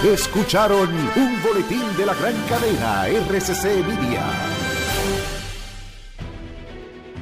Speaker 12: Escucharon un boletín de la gran cadena RCC Media.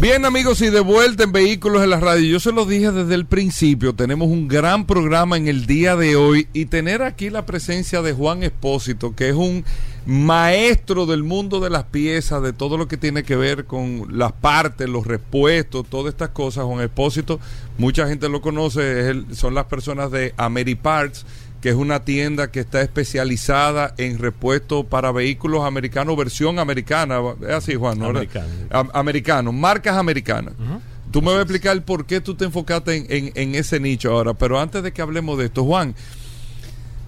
Speaker 2: Bien amigos y de vuelta en Vehículos en la Radio. Yo se lo dije desde el principio, tenemos un gran programa en el día de hoy y tener aquí la presencia de Juan Espósito, que es un maestro del mundo de las piezas, de todo lo que tiene que ver con las partes, los repuestos, todas estas cosas. Juan Espósito, mucha gente lo conoce, es el- son las personas de Ameriparts que es una tienda que está especializada en repuestos para vehículos americanos, versión americana. Es así, Juan, ¿no?
Speaker 13: Americano.
Speaker 2: Marcas americanas. Tú me vas a explicar por qué tú te enfocaste en, en- en ese nicho ahora, pero antes de que hablemos de esto, Juan,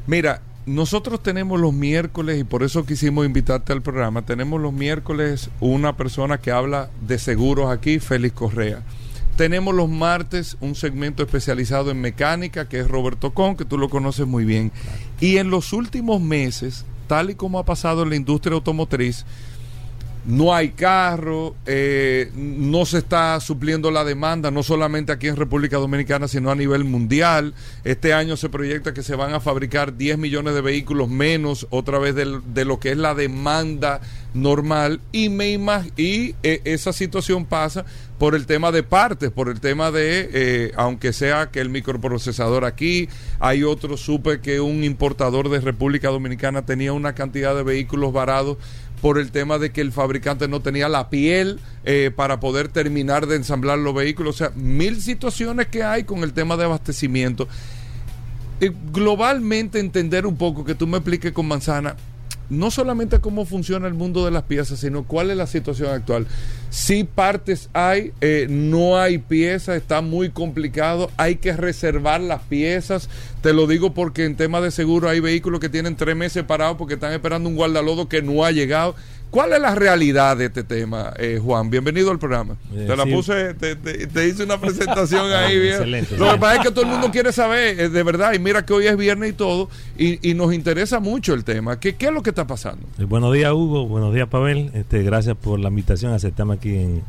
Speaker 2: mira, nosotros tenemos los miércoles, y por eso quisimos invitarte al programa, tenemos los miércoles una persona que habla de seguros aquí, Félix Correa. Tenemos los martes un segmento especializado en mecánica, que es Roberto Con, que tú lo conoces muy bien. Y en los últimos meses, tal y como ha pasado en la industria automotriz, no hay carro, eh, no se está supliendo la demanda, no solamente aquí en República Dominicana, sino a nivel mundial. Este año se proyecta que se van a fabricar 10 millones de vehículos menos, otra vez del- de, lo que es la demanda normal. Y, me imag- y eh, esa situación pasa por el tema de partes, por el tema de, eh, aunque sea que el microprocesador aquí, hay otro, supe que un importador de República Dominicana tenía una cantidad de vehículos varados por el tema de que el fabricante no tenía la piel eh, para poder terminar de ensamblar los vehículos. O sea, mil situaciones que hay con el tema de abastecimiento. Eh, globalmente entender un poco, que tú me expliques con manzana, no solamente cómo funciona el mundo de las piezas, sino cuál es la situación actual. Si partes hay, eh, no hay piezas, está muy complicado, hay que reservar las piezas. Te lo digo porque en tema de seguro hay vehículos que tienen tres meses parados porque están esperando un guardalodo que no ha llegado. ¿Cuál es la realidad de este tema, eh, Juan? Bienvenido al programa.
Speaker 13: Eh,
Speaker 2: te la
Speaker 13: sí.
Speaker 2: puse, te, te- te hice una presentación ahí, viejo.
Speaker 13: Excelente,
Speaker 2: Lo que pasa es que todo el mundo quiere saber, eh, de verdad, y mira que hoy es viernes y todo, y, y nos interesa mucho el tema. ¿Qué, ¿Qué es lo que está pasando?
Speaker 13: Eh, Buenos días, Hugo. Buenos días, Pavel. Este, gracias por la invitación a aceptarme aquí en,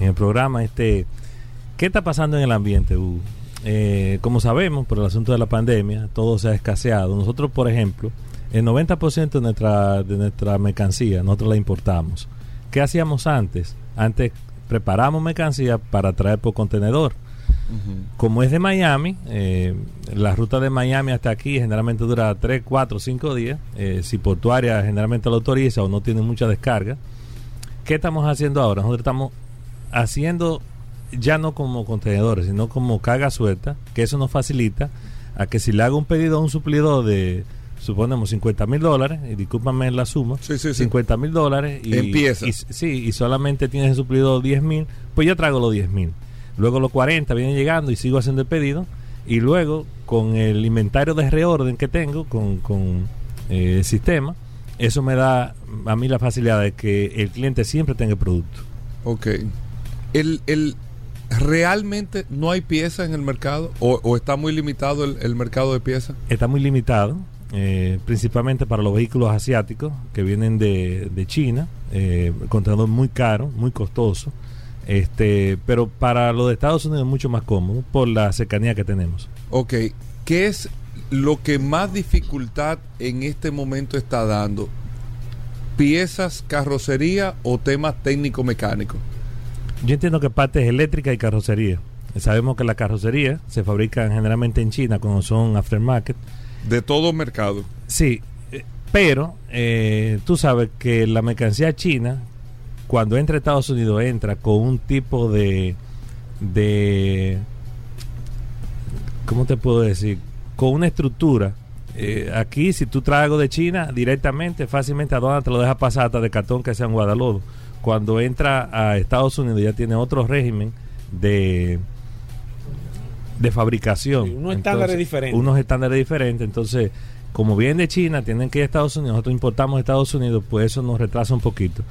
Speaker 13: en el programa. Este, ¿Qué está pasando en el ambiente, Hugo? Eh, como sabemos, por el asunto de la pandemia, todo se ha escaseado. Nosotros, por ejemplo, el 90% de nuestra, de nuestra mercancía, nosotros la importamos. ¿Qué hacíamos antes? Antes preparamos mercancía para traer por contenedor. Como es de Miami, eh, la ruta de Miami hasta aquí generalmente dura 3, 4, 5 días. Eh, si portuaria generalmente lo autoriza o no tiene mucha descarga. ¿Qué estamos haciendo ahora? Nosotros estamos haciendo ya no como contenedores, sino como carga suelta, que eso nos facilita a que si le hago un pedido a un suplidor de, suponemos, 50 mil dólares, y discúlpame la suma, 50 mil dólares, y,
Speaker 2: Empieza.
Speaker 13: y- sí, y solamente tienes el suplidor 10 mil, pues yo traigo los 10 mil. Luego los 40 vienen llegando y sigo haciendo el pedido, y luego con el inventario de reorden que tengo, con, con eh, el sistema, eso me da a mí la facilidad de que el cliente siempre tenga el producto.
Speaker 2: Ok. El, el, ¿Realmente no hay piezas en el mercado? ¿O, o está muy limitado el, el mercado de piezas?
Speaker 13: está muy limitado, eh, principalmente para los vehículos asiáticos que vienen de, de China, eh, contenedor muy caro, muy costoso, este, pero para los de Estados Unidos es mucho más cómodo por la cercanía que tenemos.
Speaker 2: Ok. ¿Qué es lo que más dificultad en este momento está dando? ¿Piezas, carrocería o temas técnico-mecánicos?
Speaker 13: Yo entiendo que parte es eléctrica y carrocería. Sabemos que la carrocería se fabrican generalmente en China cuando son aftermarket.
Speaker 2: De todo mercado.
Speaker 13: Sí, eh, pero eh, tú sabes que la mercancía china, cuando entra a Estados Unidos, entra con un tipo de, de ¿cómo te puedo decir? Con una estructura. Eh, aquí, si tú traes algo de China, directamente, fácilmente, aduana te lo deja pasar hasta de cartón que sea en Guadalodo. Cuando entra a Estados Unidos ya tiene otro régimen de de fabricación.
Speaker 3: Sí, unos estándares diferentes.
Speaker 13: Unos estándares diferentes. Entonces, como vienen de China, tienen que ir a Estados Unidos, nosotros importamos de Estados Unidos, pues eso nos retrasa un poquito.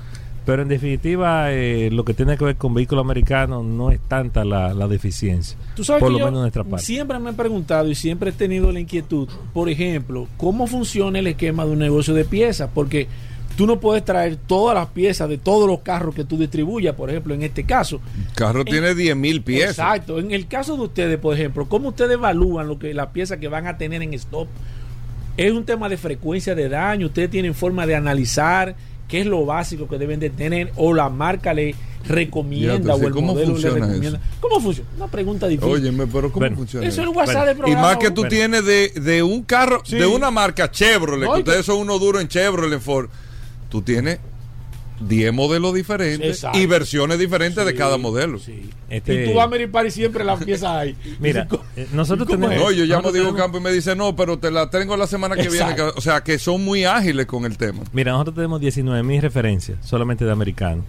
Speaker 13: Pero en definitiva, eh, lo que tiene que ver con vehículos americanos no es tanta la, la deficiencia.
Speaker 3: Tú sabes
Speaker 13: por
Speaker 3: que
Speaker 13: lo
Speaker 3: yo
Speaker 13: menos nuestra parte.
Speaker 3: siempre me he preguntado y siempre he tenido la inquietud, por ejemplo, cómo funciona el esquema de un negocio de piezas, porque tú no puedes traer todas las piezas de todos los carros que tú distribuyas, por ejemplo, en este caso.
Speaker 2: El carro tiene 10 mil piezas.
Speaker 3: Exacto. En el caso de ustedes, por ejemplo, ¿cómo ustedes evalúan lo que las piezas que van a tener en stock? Es un tema de frecuencia de daño. Ustedes tienen forma de analizar qué es lo básico que deben de tener o la marca le recomienda o el
Speaker 2: ¿cómo
Speaker 3: modelo le recomienda. ¿Cómo funciona? Una pregunta difícil.
Speaker 2: Óyeme, pero ¿cómo
Speaker 13: Bueno,
Speaker 2: funciona?
Speaker 3: Eso es el WhatsApp del
Speaker 2: Y
Speaker 3: programa.
Speaker 2: más que tú
Speaker 3: Bueno.
Speaker 2: tienes de, de un carro,
Speaker 3: Sí.
Speaker 2: de una marca Chevrolet,
Speaker 3: No,
Speaker 2: que ustedes son uno duro en Chevrolet, Ford. Tú tienes 10 modelos diferentes
Speaker 3: Exacto.
Speaker 2: y versiones diferentes de cada modelo.
Speaker 13: Este-
Speaker 3: Y tú vas a Meripar y siempre las piezas hay.
Speaker 13: Mira,
Speaker 3: ¿Cómo-
Speaker 13: eh, nosotros tenemos-?
Speaker 2: No, yo llamo a Diego
Speaker 13: tenemos-
Speaker 2: Campo y me dice, no, pero te la tengo la semana que viene. O sea, que son muy ágiles con el tema.
Speaker 13: Mira, nosotros tenemos 19 mil referencias solamente de americanos.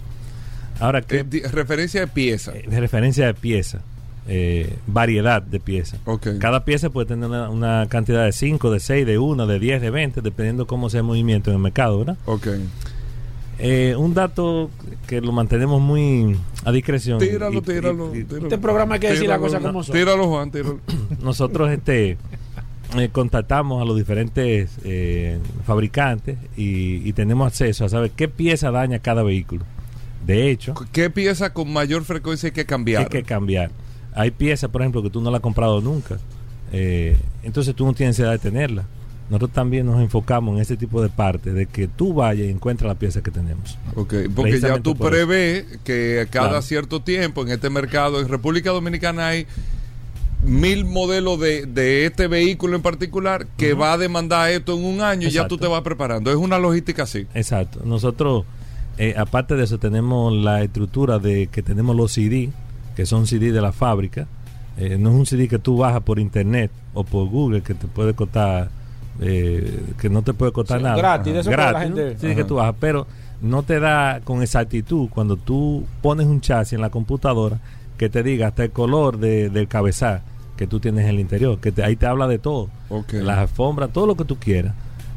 Speaker 13: Ahora, ¿qué
Speaker 2: Eh, referencia de pieza.
Speaker 13: eh, de referencia de pieza? Eh, variedad de piezas.
Speaker 2: Ok.
Speaker 13: Cada pieza puede tener una, una cantidad de 5, de 6, de 1, de 10, de 20, dependiendo cómo sea el movimiento en el mercado, ¿verdad?
Speaker 2: Ok.
Speaker 13: Eh, un dato que lo mantenemos muy a discreción.
Speaker 2: Tíralo,
Speaker 13: y-
Speaker 2: tíralo.
Speaker 13: y- y-
Speaker 2: tíralo.
Speaker 3: Este programa hay que decir las
Speaker 2: Tíralo,
Speaker 3: cosas como son.
Speaker 2: Tíralo, Juan, tíralo.
Speaker 13: nosotros este eh, contactamos a los diferentes eh, fabricantes y, y tenemos acceso a saber qué pieza daña cada vehículo. De hecho,
Speaker 2: ¿Qué pieza con mayor frecuencia hay que cambiar?
Speaker 13: hay que cambiar. Hay piezas, por ejemplo, que tú no la has comprado nunca. Eh, entonces tú no tienes edad de tenerla. Nosotros también nos enfocamos en este tipo de partes, de que tú vayas y encuentres la pieza que tenemos.
Speaker 2: Ok, porque ya tú
Speaker 13: por
Speaker 2: prevés que cada
Speaker 13: Claro.
Speaker 2: cierto tiempo en este mercado, en República Dominicana hay mil modelos de, de este vehículo en particular que va a demandar esto en un año y ya tú te vas preparando. Es una logística así.
Speaker 13: Exacto. Nosotros, eh, aparte de eso, tenemos la estructura de que tenemos los CD, que son CD de la fábrica. Eh, no es un CD que tú bajas por internet o por Google que te puede costar, eh, que no te puede costar
Speaker 3: Sí,
Speaker 13: nada.
Speaker 3: gratis, de eso que la
Speaker 13: gratis, ¿no?
Speaker 3: gente-
Speaker 13: Sí,
Speaker 2: Ajá.
Speaker 13: que tú bajas, pero no te da con exactitud cuando tú pones un chasis en la computadora que te diga hasta el color de, del cabezal que tú tienes en el interior, que te- ahí te habla de todo, las alfombras, todo lo que tú quieras.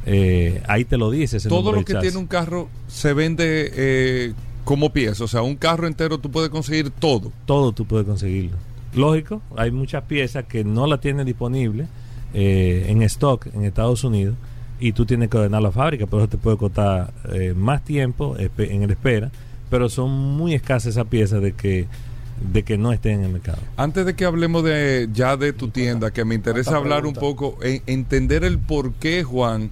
Speaker 13: Eh, ahí te lo dice. ese
Speaker 2: Todo lo que
Speaker 13: chasis.
Speaker 2: tiene un carro se vende eh, como pieza. O sea, un carro entero tú puedes conseguir todo.
Speaker 13: todo tú puedes conseguirlo. Lógico, hay muchas piezas que no la tienen disponible eh, en stock en Estados Unidos y tú tienes que ordenar la fábrica, pero eso te puede costar eh, más tiempo en la espera. pero son muy escasas esas piezas de que de que no estén en el mercado.
Speaker 2: Antes de que hablemos de ya de tu tienda, que me interesa hablar un poco, en, entender el por qué, Juan,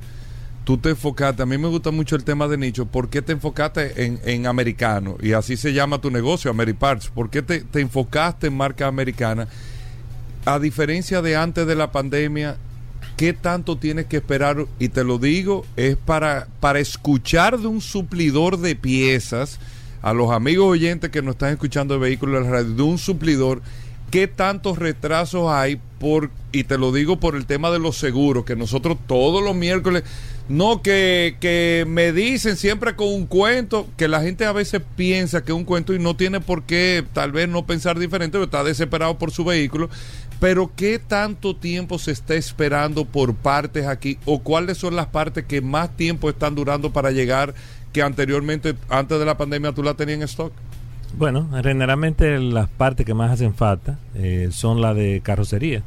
Speaker 2: tú te enfocaste, a mí me gusta mucho el tema de nicho, ¿por qué te enfocaste en, en americano? Y así se llama tu negocio, Ameriparts. ¿Por qué te, te enfocaste en marca americana? A diferencia de antes de la pandemia, ¿qué tanto tienes que esperar? Y te lo digo, es para, para escuchar de un suplidor de piezas a los amigos oyentes que nos están escuchando de vehículos de radio, de un suplidor, ¿qué tantos retrasos hay? Por, y te lo digo por el tema de los seguros, que nosotros todos los miércoles, no que, que me dicen siempre con un cuento, que la gente a veces piensa que es un cuento y no tiene por qué tal vez no pensar diferente, pero está desesperado por su vehículo. Pero ¿qué tanto tiempo se está esperando por partes aquí? ¿O cuáles son las partes que más tiempo están durando para llegar que anteriormente, antes de la pandemia, tú la tenías en stock?
Speaker 13: Bueno, generalmente las partes que más hacen falta eh, son las de carrocería.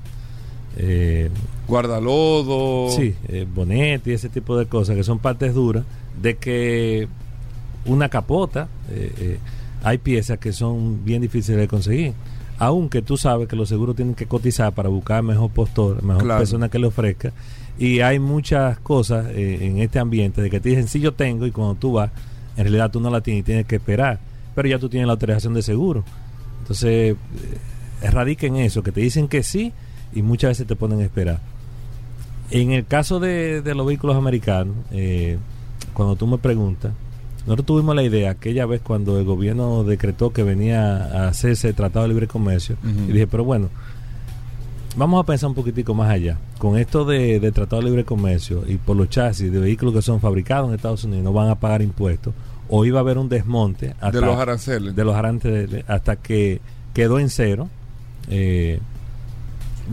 Speaker 2: Eh, Guardalodo.
Speaker 13: Sí, eh, bonete y ese tipo de cosas que son partes duras de que una capota, eh, hay piezas que son bien difíciles de conseguir. Aunque tú sabes que los seguros tienen que cotizar para buscar mejor postor, mejor persona que le ofrezca. Y hay muchas cosas eh, en este ambiente de que te dicen, sí, yo tengo, y cuando tú vas, en realidad tú no la tienes y tienes que esperar. Pero ya tú tienes la autorización de seguro. Entonces, eh, radica en eso, que te dicen que sí y muchas veces te ponen a esperar. En el caso de, los vehículos americanos, eh, cuando tú me preguntas, nosotros tuvimos la idea aquella vez cuando el gobierno decretó que venía a hacerse tratado de libre comercio. Y dije, pero bueno, vamos a pensar un poquitico más allá. Con esto de, Tratado de Libre Comercio y por los chasis de vehículos que son fabricados en Estados Unidos no van a pagar impuestos, o iba a haber un desmonte
Speaker 2: de los aranceles.
Speaker 13: De los aranceles hasta que quedó en cero. Eh,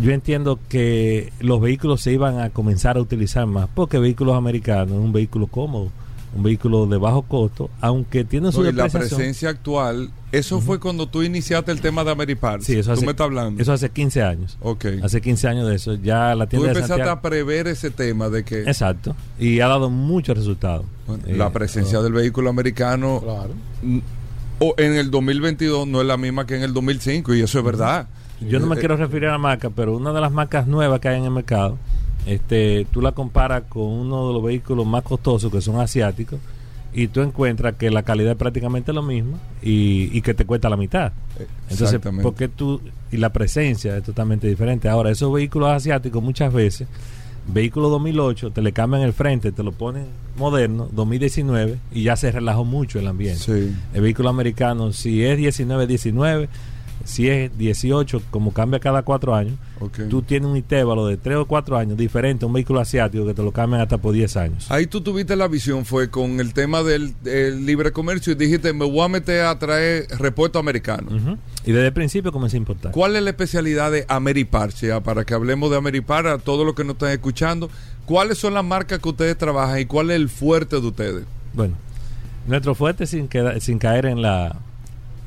Speaker 13: yo entiendo que los vehículos se iban a comenzar a utilizar más, porque vehículos americanos es un vehículo cómodo un vehículo de bajo costo, aunque tiene su
Speaker 2: no, la presencia actual, eso fue cuando tú iniciaste el tema de Ameripar.
Speaker 13: Sí, eso
Speaker 2: tú
Speaker 13: hace,
Speaker 2: me estás hablando.
Speaker 13: Eso hace 15 años.
Speaker 2: Ok.
Speaker 13: Hace 15 años de eso. Ya la tienda
Speaker 2: Tú empezaste a prever ese tema de que...
Speaker 13: Exacto. Y ha dado muchos resultados.
Speaker 2: la eh, presencia del vehículo americano claro. o en el 2022 no es la misma que en el 2005 y eso es verdad.
Speaker 13: Yo no me eh, quiero referir a la marca, pero una de las marcas nuevas que hay en el mercado este, tú la comparas con uno de los vehículos más costosos que son asiáticos y tú encuentras que la calidad es prácticamente lo mismo y, que te cuesta la mitad. Entonces, porque tú y la presencia es totalmente diferente. Ahora, esos vehículos asiáticos muchas veces, vehículo 2008, te le cambian el frente, te lo ponen moderno, 2019 y ya se relajó mucho el ambiente. El vehículo americano, si es 19, 19 si es 18, como cambia cada cuatro años, tú tienes un Itébalo de 3 o 4 años diferente a un vehículo asiático que te lo cambian hasta por 10 años.
Speaker 2: Ahí tú tuviste la visión, fue con el tema del, libre comercio y dijiste, me voy a meter a traer repuesto americano.
Speaker 13: Y desde el principio comencé a importar.
Speaker 2: ¿Cuál es la especialidad de Ameripar? para que hablemos de Ameripar a todos los que nos están escuchando, ¿cuáles son las marcas que ustedes trabajan y cuál es el fuerte de ustedes?
Speaker 13: Bueno, nuestro fuerte sin, sin caer en la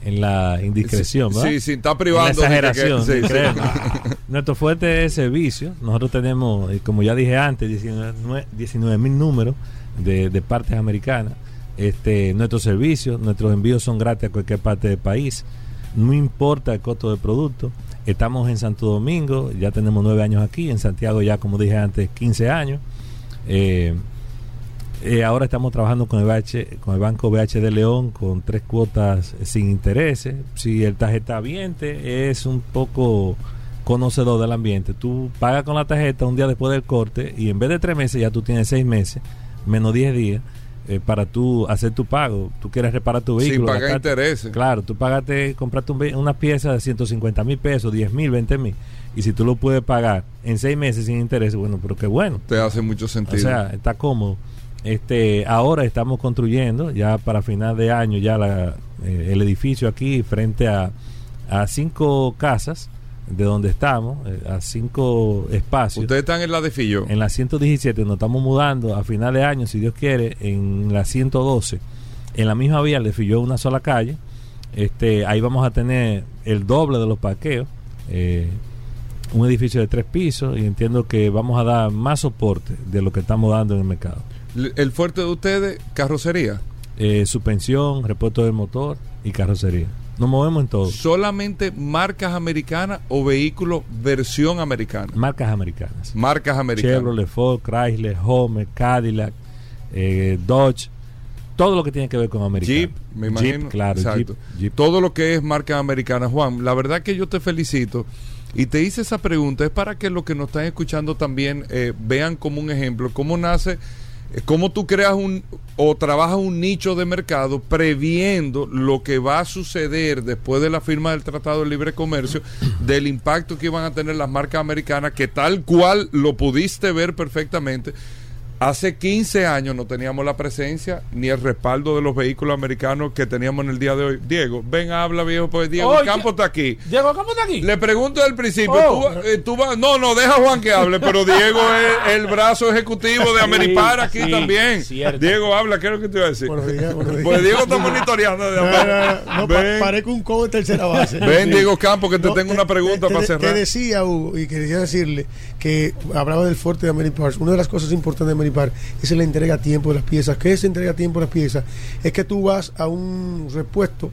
Speaker 13: en la indiscreción,
Speaker 2: ¿verdad? Sí, sí, está privando.
Speaker 13: En la exageración, Nuestro fuerte es servicio. Nosotros tenemos, como ya dije antes, 19 mil números de, de, partes americanas. Este, nuestros servicios, nuestros envíos son gratis a cualquier parte del país. No importa el costo del producto. Estamos en Santo Domingo, ya tenemos nueve años aquí. En Santiago ya, como dije antes, 15 años. Eh, eh, ahora estamos trabajando con el, BH, con el Banco BH de León con tres cuotas sin intereses. Si el tarjeta viente es un poco conocedor del ambiente, tú pagas con la tarjeta un día después del corte y en vez de tres meses ya tú tienes seis meses, menos diez días. Eh, para tú hacer tu pago, tú quieres reparar tu vehículo.
Speaker 2: Sin pagar intereses.
Speaker 13: Claro, tú pagaste, compraste una pieza de 150 mil pesos, 10 mil, 20 mil. Y si tú lo puedes pagar en seis meses sin intereses, bueno, pero qué bueno.
Speaker 2: Te hace mucho sentido. O
Speaker 13: sea, está cómodo. Este, ahora estamos construyendo, ya para final de año, ya la, eh, el edificio aquí frente a, a cinco casas de donde estamos, eh, a cinco espacios.
Speaker 2: ¿Ustedes están en la de Fillo?
Speaker 13: En la 117, nos estamos mudando a final de año, si Dios quiere, en la 112. En la misma vía de Fillo, una sola calle. Este, ahí vamos a tener el doble de los parqueos. Eh, un edificio de tres pisos y entiendo que vamos a dar más soporte de lo que estamos dando en el mercado.
Speaker 2: ¿El fuerte de ustedes, carrocería?
Speaker 13: eh, suspensión, repuesto del motor y carrocería. Nos movemos en todo.
Speaker 2: ¿Solamente marcas americanas o vehículos versión americana?
Speaker 13: Marcas americanas.
Speaker 2: Marcas americanas.
Speaker 13: Chevrolet, Ford, Chrysler, Homer, Cadillac, eh, Dodge, todo lo que tiene que ver con americano.
Speaker 2: Jeep, me imagino.
Speaker 13: Jeep, claro. Jeep, Jeep.
Speaker 2: Todo lo que es marca americana. Juan, la verdad que yo te felicito y te hice esa pregunta es para que los que nos están escuchando también eh, vean como un ejemplo cómo nace, cómo tú creas un o trabajas un nicho de mercado previendo lo que va a suceder después de la firma del Tratado de Libre Comercio, del impacto que iban a tener las marcas americanas, que tal cual lo pudiste ver perfectamente. Hace 15 años no teníamos la presencia ni el respaldo de los vehículos americanos que teníamos en el día de hoy. Diego, ven, habla viejo, pues Diego
Speaker 3: Oye,
Speaker 2: Campo está aquí.
Speaker 3: Diego Campo está aquí.
Speaker 2: Le pregunto al principio,
Speaker 3: Oh.
Speaker 2: tú, eh, tú vas, no, no, deja a Juan que hable, pero Diego es el brazo ejecutivo de
Speaker 3: Sí,
Speaker 2: Ameripar aquí
Speaker 3: sí,
Speaker 2: también.
Speaker 3: cierto.
Speaker 2: Diego, habla, ¿qué es lo que te iba a decir?
Speaker 14: Buenos días, buenos días.
Speaker 2: Pues Diego está monitoreando. de
Speaker 14: No, no, no, pa- parezco un cobo de tercera base.
Speaker 2: Ven, Diego Campo, que te
Speaker 14: No,
Speaker 2: tengo una pregunta
Speaker 14: te-
Speaker 2: para cerrar.
Speaker 14: Te decía, Hugo, y quería decirle que hablaba del fuerte de Ameripar. Una de las cosas importantes de Ameripar es la entrega a tiempo de las piezas. ¿Qué es entrega a tiempo de las piezas? Es que tú vas a un repuesto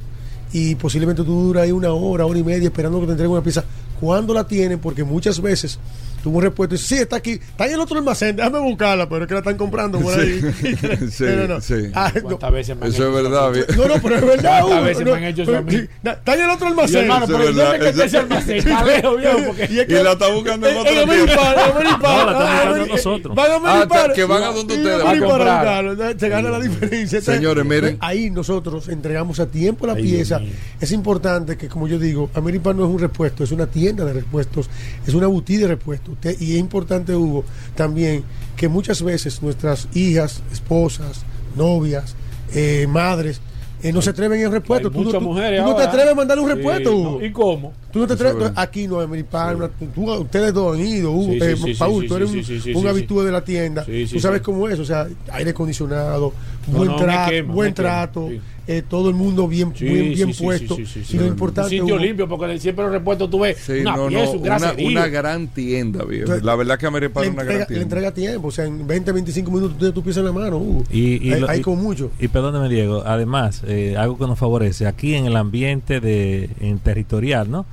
Speaker 14: y posiblemente tú duras ahí una hora, hora y media esperando que te entreguen una pieza. ¿Cuándo la tienen? Porque muchas veces tuvo un repuesto y dice, sí, está aquí, está en el otro almacén, déjame buscarla, pero es que la están comprando por ahí.
Speaker 2: Sí,
Speaker 14: No, no, no.
Speaker 2: sí.
Speaker 14: Ah, no.
Speaker 3: ¿Cuántas veces me han
Speaker 2: Eso
Speaker 3: hecho
Speaker 2: es verdad.
Speaker 3: eso?
Speaker 2: bien.
Speaker 14: No, no, pero es verdad.
Speaker 3: ¿Cuántas veces
Speaker 14: no,
Speaker 3: me han hecho eso a mí?
Speaker 14: sí, Está en el otro
Speaker 3: Y,
Speaker 14: almacén.
Speaker 3: hermano, pero
Speaker 2: es
Speaker 3: ¿dónde
Speaker 2: verdad,
Speaker 3: que está ese almacén? Está lejos, viejo, porque...
Speaker 14: Y es
Speaker 2: Y la está buscando en otra
Speaker 14: en. Ameripar, en Ameripar.
Speaker 13: No, la estamos
Speaker 14: Ah,
Speaker 13: buscando nosotros.
Speaker 14: Van a
Speaker 2: Ah,
Speaker 14: Ameripar.
Speaker 2: que van a donde ustedes
Speaker 14: a
Speaker 2: van.
Speaker 3: A comprar.
Speaker 14: Se gana la diferencia.
Speaker 2: Señores, miren.
Speaker 14: Ahí nosotros entregamos a tiempo la pieza. Es importante que, como yo digo, Ameripar no es un repuesto, es una tienda de repuestos, es una boutique de repuestos. Usted- y es importante, Hugo, también que muchas veces nuestras hijas, esposas, novias, eh, madres, eh, no se atreven en repuesto. Tú, tú-
Speaker 3: mujeres
Speaker 14: tú no te atreves a mandarle un
Speaker 3: Sí,
Speaker 14: repuesto,
Speaker 3: no,
Speaker 14: Hugo.
Speaker 3: ¿Y cómo?
Speaker 14: Tú no te atreves, aquí no, Ameripar, una- tú- ustedes dos han ido, Hugo,
Speaker 3: Sí, sí,
Speaker 14: eh,
Speaker 3: sí, sí,
Speaker 14: Paul,
Speaker 3: sí,
Speaker 14: tú eres
Speaker 3: sí,
Speaker 14: un,
Speaker 3: sí, sí,
Speaker 14: un
Speaker 3: sí,
Speaker 14: habitué de la tienda,
Speaker 3: Sí, sí,
Speaker 14: tú sabes
Speaker 3: sí.
Speaker 14: cómo es, o sea, aire acondicionado,
Speaker 3: No,
Speaker 14: buen,
Speaker 3: no, me
Speaker 14: trato,
Speaker 3: quema,
Speaker 14: buen trato,
Speaker 3: sí.
Speaker 14: Eh, todo el mundo bien,
Speaker 3: Sí,
Speaker 14: bien,
Speaker 3: sí,
Speaker 14: bien
Speaker 3: sí,
Speaker 14: puesto,
Speaker 3: sí, sí, sí,
Speaker 14: y lo importante,
Speaker 3: Un sitio limpio, porque siempre los repuestos tú ves
Speaker 2: Sí,
Speaker 3: una
Speaker 2: no,
Speaker 3: pieza,
Speaker 2: no,
Speaker 3: un
Speaker 2: una, gran tienda, viejo. La verdad que Ameripar
Speaker 14: le
Speaker 2: es una
Speaker 14: entrega,
Speaker 2: gran
Speaker 14: le
Speaker 2: tienda.
Speaker 14: entrega tiempo, o sea, en 20, 25 minutos tú tienes tu pieza en la mano, Hugo.
Speaker 13: Y, y
Speaker 14: hay,
Speaker 13: lo-
Speaker 14: hay con mucho.
Speaker 13: Y perdóneme, Diego, además, eh, algo que nos favorece, aquí en el ambiente de en territorial, ¿no?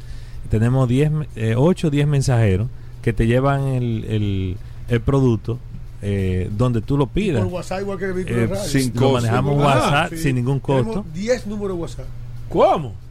Speaker 13: Tenemos 10, eh, 8 o 10 mensajeros que te llevan el, el, el producto eh, donde tú lo pidas.
Speaker 14: Por WhatsApp igual que el vehículo
Speaker 13: Eh,
Speaker 14: de radio.
Speaker 2: sin
Speaker 13: lo
Speaker 2: costo.
Speaker 13: manejamos
Speaker 14: Ah,
Speaker 13: WhatsApp
Speaker 14: sí.
Speaker 13: sin ningún costo.
Speaker 14: Tenemos 10 números de WhatsApp.
Speaker 3: ¿Cómo?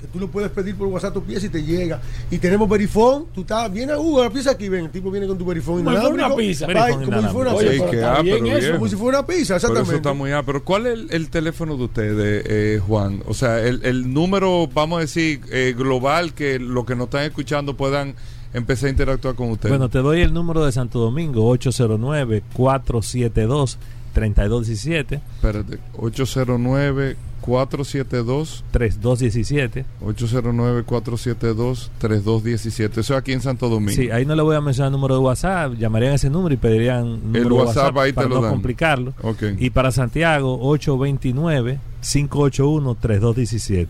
Speaker 14: que tú lo puedes pedir por WhatsApp tu pieza y te llega. Y tenemos verifón, tú estás, viene a Hugo, la pieza aquí, ven, el tipo viene con tu verifón
Speaker 3: Como
Speaker 14: inalámbrico.
Speaker 3: una pizza.
Speaker 14: Va,
Speaker 13: Verifón
Speaker 14: como si fuera una pizza.
Speaker 3: pero
Speaker 2: que ah, pero
Speaker 3: eso.
Speaker 14: Como si fuera una pizza,
Speaker 2: Pero
Speaker 14: exactamente.
Speaker 2: eso está muy ah, Pero ¿cuál es el, el teléfono de ustedes, eh, Juan? O sea, el, el número, vamos a decir, eh, global, que los que nos están escuchando puedan empezar a interactuar con ustedes.
Speaker 13: Bueno, te doy el número de Santo Domingo, 809-472-3217.
Speaker 2: Espérate, 809-472.
Speaker 13: 3217.
Speaker 2: 809-472-3217. Eso es aquí en Santo Domingo.
Speaker 13: Sí, ahí no le voy a mencionar el número de WhatsApp, llamarían a ese número y pedirían número de
Speaker 2: WhatsApp ahí te
Speaker 13: para
Speaker 2: lo
Speaker 13: no
Speaker 2: dan.
Speaker 13: complicarlo.
Speaker 2: Ok.
Speaker 13: Y para Santiago, 829-581-3217.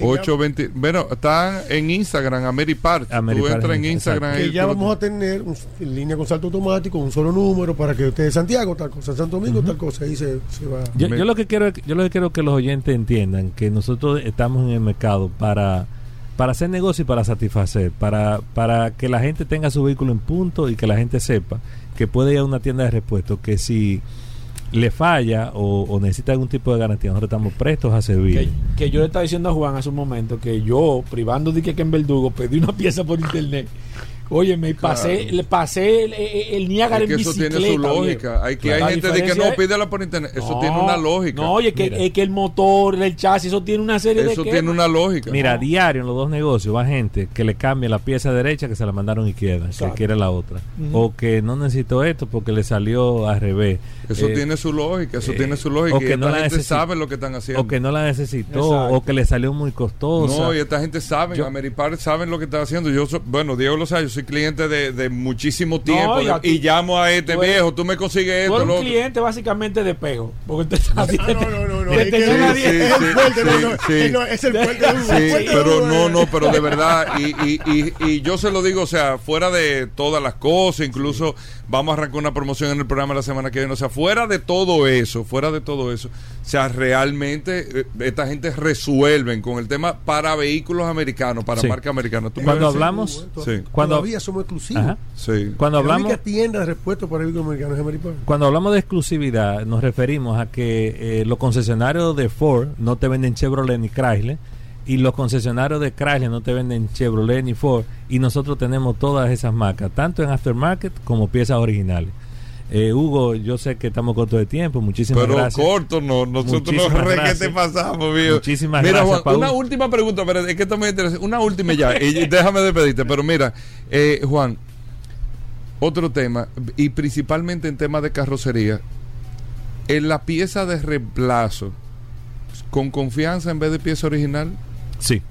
Speaker 2: 820. Bueno, están en Instagram, Ameripart. Tú
Speaker 13: Ameripart,
Speaker 2: entras en Instagram.
Speaker 14: que ya
Speaker 2: tú
Speaker 14: vamos a tener un- en línea con salto automático, un solo número para que usted Santiago, tal cosa, Santo Domingo, tal cosa, ahí se, se va.
Speaker 13: Yo, yo lo que quiero es- yo lo que quiero que los oyentes entiendan que nosotros estamos en el mercado para para hacer negocio y para satisfacer, para para que la gente tenga su vehículo en punto y que la gente sepa que puede ir a una tienda de repuestos que si le falla o, necesita algún tipo de garantía, nosotros estamos prestos a servir.
Speaker 3: Que, que yo le estaba diciendo a Juan hace un momento que yo, privando de que en Verdugo, pedí una pieza por internet. Oye, me pasé,
Speaker 2: Claro.
Speaker 3: le pasé el, el, el Niágara
Speaker 2: Es que
Speaker 3: en
Speaker 2: eso
Speaker 3: bicicleta.
Speaker 2: tiene su
Speaker 3: viejo.
Speaker 2: lógica. Hay que
Speaker 3: La
Speaker 2: hay gente de que no pídela por internet. Eso
Speaker 3: No,
Speaker 2: tiene una lógica.
Speaker 3: No, oye, que, es que el motor, el chasis, eso tiene una serie de
Speaker 2: eso tiene una lógica.
Speaker 13: Mira, diario en los dos negocios va gente que le cambia la pieza derecha que se la mandaron izquierda,
Speaker 3: Exacto.
Speaker 13: que quiere la otra. O que no necesitó esto porque le salió al revés.
Speaker 2: Eso
Speaker 13: Eh,
Speaker 2: tiene su lógica. Eso
Speaker 13: eh,
Speaker 2: tiene su lógica.
Speaker 13: o
Speaker 2: y
Speaker 13: que
Speaker 2: esta
Speaker 13: no la
Speaker 2: gente
Speaker 13: necesita.
Speaker 2: sabe lo que están haciendo.
Speaker 13: O que no la necesitó,
Speaker 3: Exacto.
Speaker 13: o que le salió muy costosa.
Speaker 2: No, y esta gente sabe, Ameripar saben lo que está haciendo. Yo so- bueno, Diego lo sabe, yo soy cliente de, de muchísimo tiempo
Speaker 3: y
Speaker 2: llamo a este
Speaker 3: tú eres-
Speaker 2: viejo, tú me consigues
Speaker 3: Tú
Speaker 2: esto,
Speaker 3: eres un
Speaker 2: otro.
Speaker 3: cliente básicamente de espejo. Porque te
Speaker 14: Ah, no, no, no, es
Speaker 3: te
Speaker 14: que-
Speaker 3: llena
Speaker 2: sí,
Speaker 3: diez-
Speaker 2: sí,
Speaker 14: es el fuerte,
Speaker 2: pero no,
Speaker 14: eh.
Speaker 2: no, pero de verdad, y, y, y, y yo se lo digo, o sea, fuera de todas las cosas, incluso vamos a arrancar una promoción en el programa la semana que viene, o sea, fuera de todo eso, fuera de todo eso, O sea, realmente eh, esta gente resuelven con el tema para vehículos americanos, para
Speaker 13: Sí.
Speaker 2: marca americana. ¿Tú me
Speaker 13: Cuando hablamos,
Speaker 2: Sí.
Speaker 13: cuando,
Speaker 14: Todavía somos exclusivos.
Speaker 2: Sí.
Speaker 13: Cuando
Speaker 14: la
Speaker 13: hablamos,
Speaker 14: única tienda de repuestos para vehículos americanos es
Speaker 13: cuando hablamos de exclusividad, nos referimos a que eh, los concesionarios de Ford no te venden Chevrolet ni Chrysler y los concesionarios de Chrysler no te venden Chevrolet ni Ford y nosotros tenemos todas esas marcas, tanto en aftermarket como piezas originales. Eh, Hugo, yo sé que estamos cortos de tiempo, muchísimas
Speaker 2: Pero
Speaker 13: gracias.
Speaker 2: corto, no, nosotros
Speaker 13: Muchísimas
Speaker 2: no re que te pasamos, viejo.
Speaker 13: Muchísimas
Speaker 2: mira,
Speaker 13: gracias,
Speaker 2: Juan,
Speaker 13: Paul.
Speaker 2: una última pregunta, pero es que esto me interesa. Una última ya, y déjame despedirte, pero mira, eh, Juan, otro tema, y principalmente en tema de carrocería, en la pieza de reemplazo, con confianza en vez de pieza original.
Speaker 13: Sí.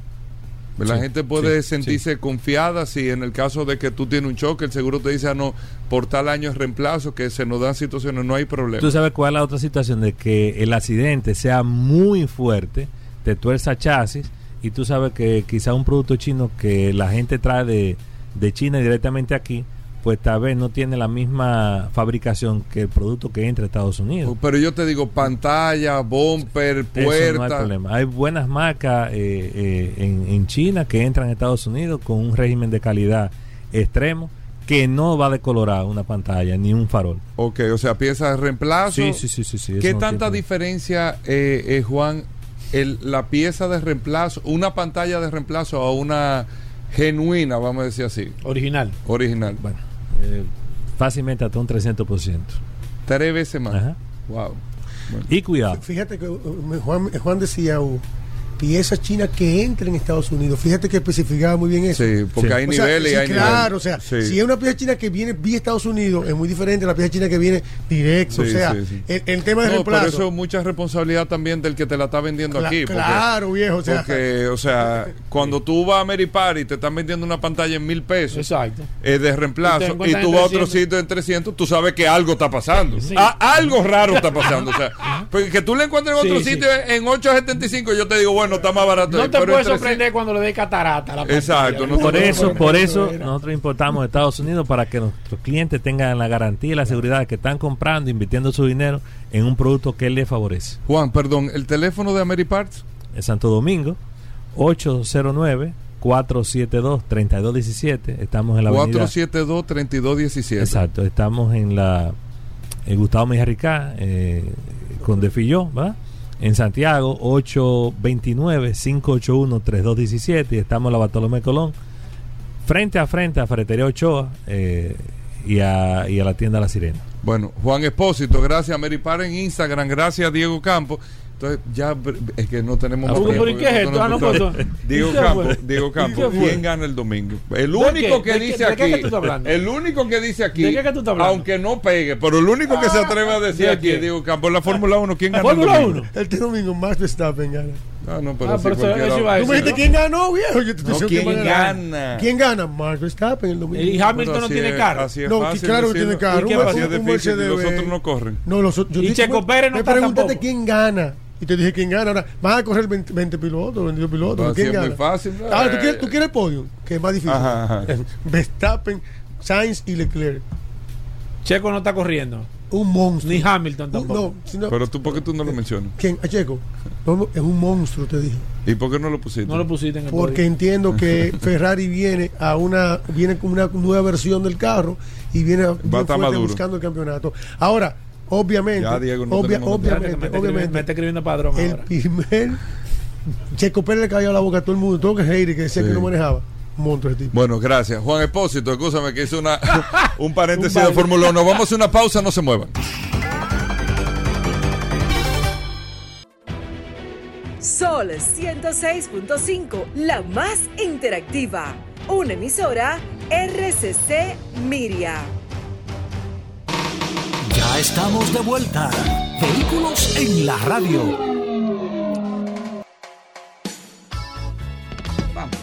Speaker 2: La
Speaker 13: Sí,
Speaker 2: gente puede
Speaker 13: sí,
Speaker 2: sentirse confiada si en el caso de que tú tienes un choque, el seguro te dice, ah, no, por tal año es reemplazo, que se nos dan situaciones, no hay problema.
Speaker 13: Tú sabes cuál es la otra situación de que el accidente sea muy fuerte, te tuerza chasis y tú sabes que quizá un producto chino que la gente trae de, de China directamente aquí, pues tal vez no tiene la misma fabricación que el producto que entra a Estados Unidos.
Speaker 2: Pero yo te digo, pantalla, bumper,
Speaker 13: Eso no hay
Speaker 2: puerta.
Speaker 13: problema. Hay buenas marcas eh, eh, en, en China que entran a Estados Unidos con un régimen de calidad extremo que no va a decolorar una pantalla ni un farol.
Speaker 2: ok, o sea, pieza de reemplazo.
Speaker 13: Sí, sí, sí, sí, sí,
Speaker 2: ¿Qué
Speaker 13: no
Speaker 2: tanta
Speaker 13: tiene-
Speaker 2: diferencia, eh, eh, Juan, el, la pieza de reemplazo, una pantalla de reemplazo a una genuina, vamos a decir así?
Speaker 3: Original.
Speaker 2: Original.
Speaker 13: Bueno, fácilmente hasta un 300%.
Speaker 2: Tres veces más.
Speaker 13: Ajá.
Speaker 2: Wow.
Speaker 13: Y cuidado.
Speaker 14: Fíjate que uh, Juan, Juan decía, piezas chinas que entren en Estados Unidos. Fíjate que especificaba muy bien eso.
Speaker 2: Sí, porque hay
Speaker 14: O sea,
Speaker 2: niveles y
Speaker 14: sí,
Speaker 2: hay
Speaker 14: Claro, o sea,
Speaker 2: Sí.
Speaker 14: si es una pieza china que viene vía Estados Unidos, es muy diferente a la pieza china que viene directo. o sea,
Speaker 2: sí, sí.
Speaker 14: El, el tema de
Speaker 2: No,
Speaker 14: reemplazo.
Speaker 2: pero eso es mucha responsabilidad también del que te la está vendiendo
Speaker 14: Cla-
Speaker 2: aquí. porque-
Speaker 14: claro, viejo, o sea-
Speaker 2: porque, o sea, cuando tú vas a Meripar y te están vendiendo una pantalla en mil pesos
Speaker 3: Exacto.
Speaker 2: eh, de
Speaker 3: Y
Speaker 2: reemplazo y,
Speaker 3: encuentran
Speaker 2: tú vas a otro
Speaker 3: 300.
Speaker 2: sitio en 300, tú sabes que algo está pasando.
Speaker 3: Sí.
Speaker 2: Ah, algo raro está pasando. o sea, porque que tú le encuentres en otro
Speaker 3: sí.
Speaker 2: sitio en 8.75, yo te digo, bueno, está más barato.
Speaker 3: No te
Speaker 2: 300
Speaker 3: sorprender cuando le dé catarata la.
Speaker 2: Exacto, no
Speaker 13: Por eso, por eso nosotros importamos de Estados Unidos para que nuestros clientes tengan la garantía y la seguridad de que están comprando, invirtiendo su dinero en un producto que les favorece.
Speaker 2: Juan, perdón, el teléfono de Ameriparts.
Speaker 13: En Santo Domingo, 809-472-3217. Estamos en la avenida.
Speaker 2: 472-3217.
Speaker 13: Exacto, estamos en la en Gustavo Mejía Ricá, eh, con Defilló, ¿verdad? En Santiago, 829-581-3217. Y estamos en la Bartolomé Colón, frente a frente a Ferretería Ochoa eh, y, a, y a la tienda La Sirena.
Speaker 2: Bueno, Juan Espósito, gracias a Meripar en Instagram, gracias a Diego Campos. Entonces, ya es que no tenemos
Speaker 3: Ah,
Speaker 2: más tiempo,
Speaker 3: ¿pero qué es esto? Ah, no,
Speaker 2: gusta.
Speaker 3: pues,
Speaker 2: Diego
Speaker 3: ¿y qué
Speaker 2: Campos? Diego
Speaker 3: ¿Y
Speaker 2: Campos? ¿quién gana el domingo? El
Speaker 3: ¿De
Speaker 2: único que
Speaker 3: ¿De
Speaker 2: dice
Speaker 3: qué- de qué
Speaker 2: aquí,
Speaker 3: que tú estás hablando?
Speaker 2: el único que dice aquí,
Speaker 3: ¿De qué que tú estás hablando?
Speaker 2: aunque no pegue, pero el único que se atreve a decir
Speaker 3: ¿De
Speaker 2: aquí es Diego Campos, la Fórmula 1, ¿quién gana
Speaker 3: Fórmula
Speaker 2: el domingo?
Speaker 3: 1.
Speaker 14: Este domingo Max Verstappen gana.
Speaker 2: Ah, no, pero
Speaker 3: Ah,
Speaker 2: sí,
Speaker 3: pero eso- eso iba a
Speaker 14: Tú me dijiste
Speaker 3: ¿no?
Speaker 14: quién ganó, viejo. Yo te
Speaker 2: No, ¿quién gana?
Speaker 14: ¿Quién gana? Max Verstappen el domingo.
Speaker 3: Y Hamilton no tiene carro.
Speaker 14: No, claro que tiene carro.
Speaker 3: ¿Y qué
Speaker 14: Un-
Speaker 2: Así es
Speaker 14: un
Speaker 2: difícil,
Speaker 14: Mercedes
Speaker 2: los otros no corren.
Speaker 14: No, los otros. yo
Speaker 3: Y Checo Pérez no
Speaker 14: Me
Speaker 3: está
Speaker 14: preguntaste
Speaker 3: tampoco.
Speaker 14: quién gana. Y te dije quién gana. Ahora, vas a correr 20, 20 pilotos, 22 pilotos. ¿Quién
Speaker 2: es
Speaker 14: gana?
Speaker 2: muy fácil.
Speaker 14: Ahora, ¿tú quieres, ¿tú quieres el podio? Que es más difícil.
Speaker 2: Ajá, ajá.
Speaker 14: Verstappen, Sainz y Leclerc.
Speaker 3: Checo no está corriendo.
Speaker 14: Un monstruo.
Speaker 3: Ni Hamilton
Speaker 14: Un-
Speaker 3: tampoco.
Speaker 14: no, sino-
Speaker 2: Pero tú, ¿por qué tú no lo mencionas?
Speaker 14: ¿Quién? A Checo. No, no, es un monstruo, te dije.
Speaker 2: ¿Y por qué no lo pusiste?
Speaker 3: No lo pusiste en el
Speaker 14: Porque
Speaker 3: podio.
Speaker 14: entiendo que Ferrari viene a una viene con una nueva versión del carro y viene bien
Speaker 2: estar
Speaker 14: fuerte
Speaker 2: maduro.
Speaker 14: buscando el campeonato. Ahora, obviamente,
Speaker 2: Ya, Diego, no
Speaker 14: obvia- obviamente,
Speaker 3: me está escribiendo- me
Speaker 14: obviamente,
Speaker 3: está escribiendo padrón
Speaker 14: el
Speaker 3: ahora.
Speaker 14: primer Checo Pérez le cayó la boca a todo el mundo, todo que Heiri que decía
Speaker 2: Sí.
Speaker 14: que no manejaba. Un monstruo ese tipo.
Speaker 2: Bueno, gracias. Juan Espósito, escúchame que hice una, un paréntesis
Speaker 3: Un
Speaker 2: de. Fórmula 1. Vamos a hacer una pausa, no se muevan.
Speaker 15: Sol 106.5, la más interactiva. Una emisora RCC Miria.
Speaker 12: Estamos de vuelta. Vehículos en la radio.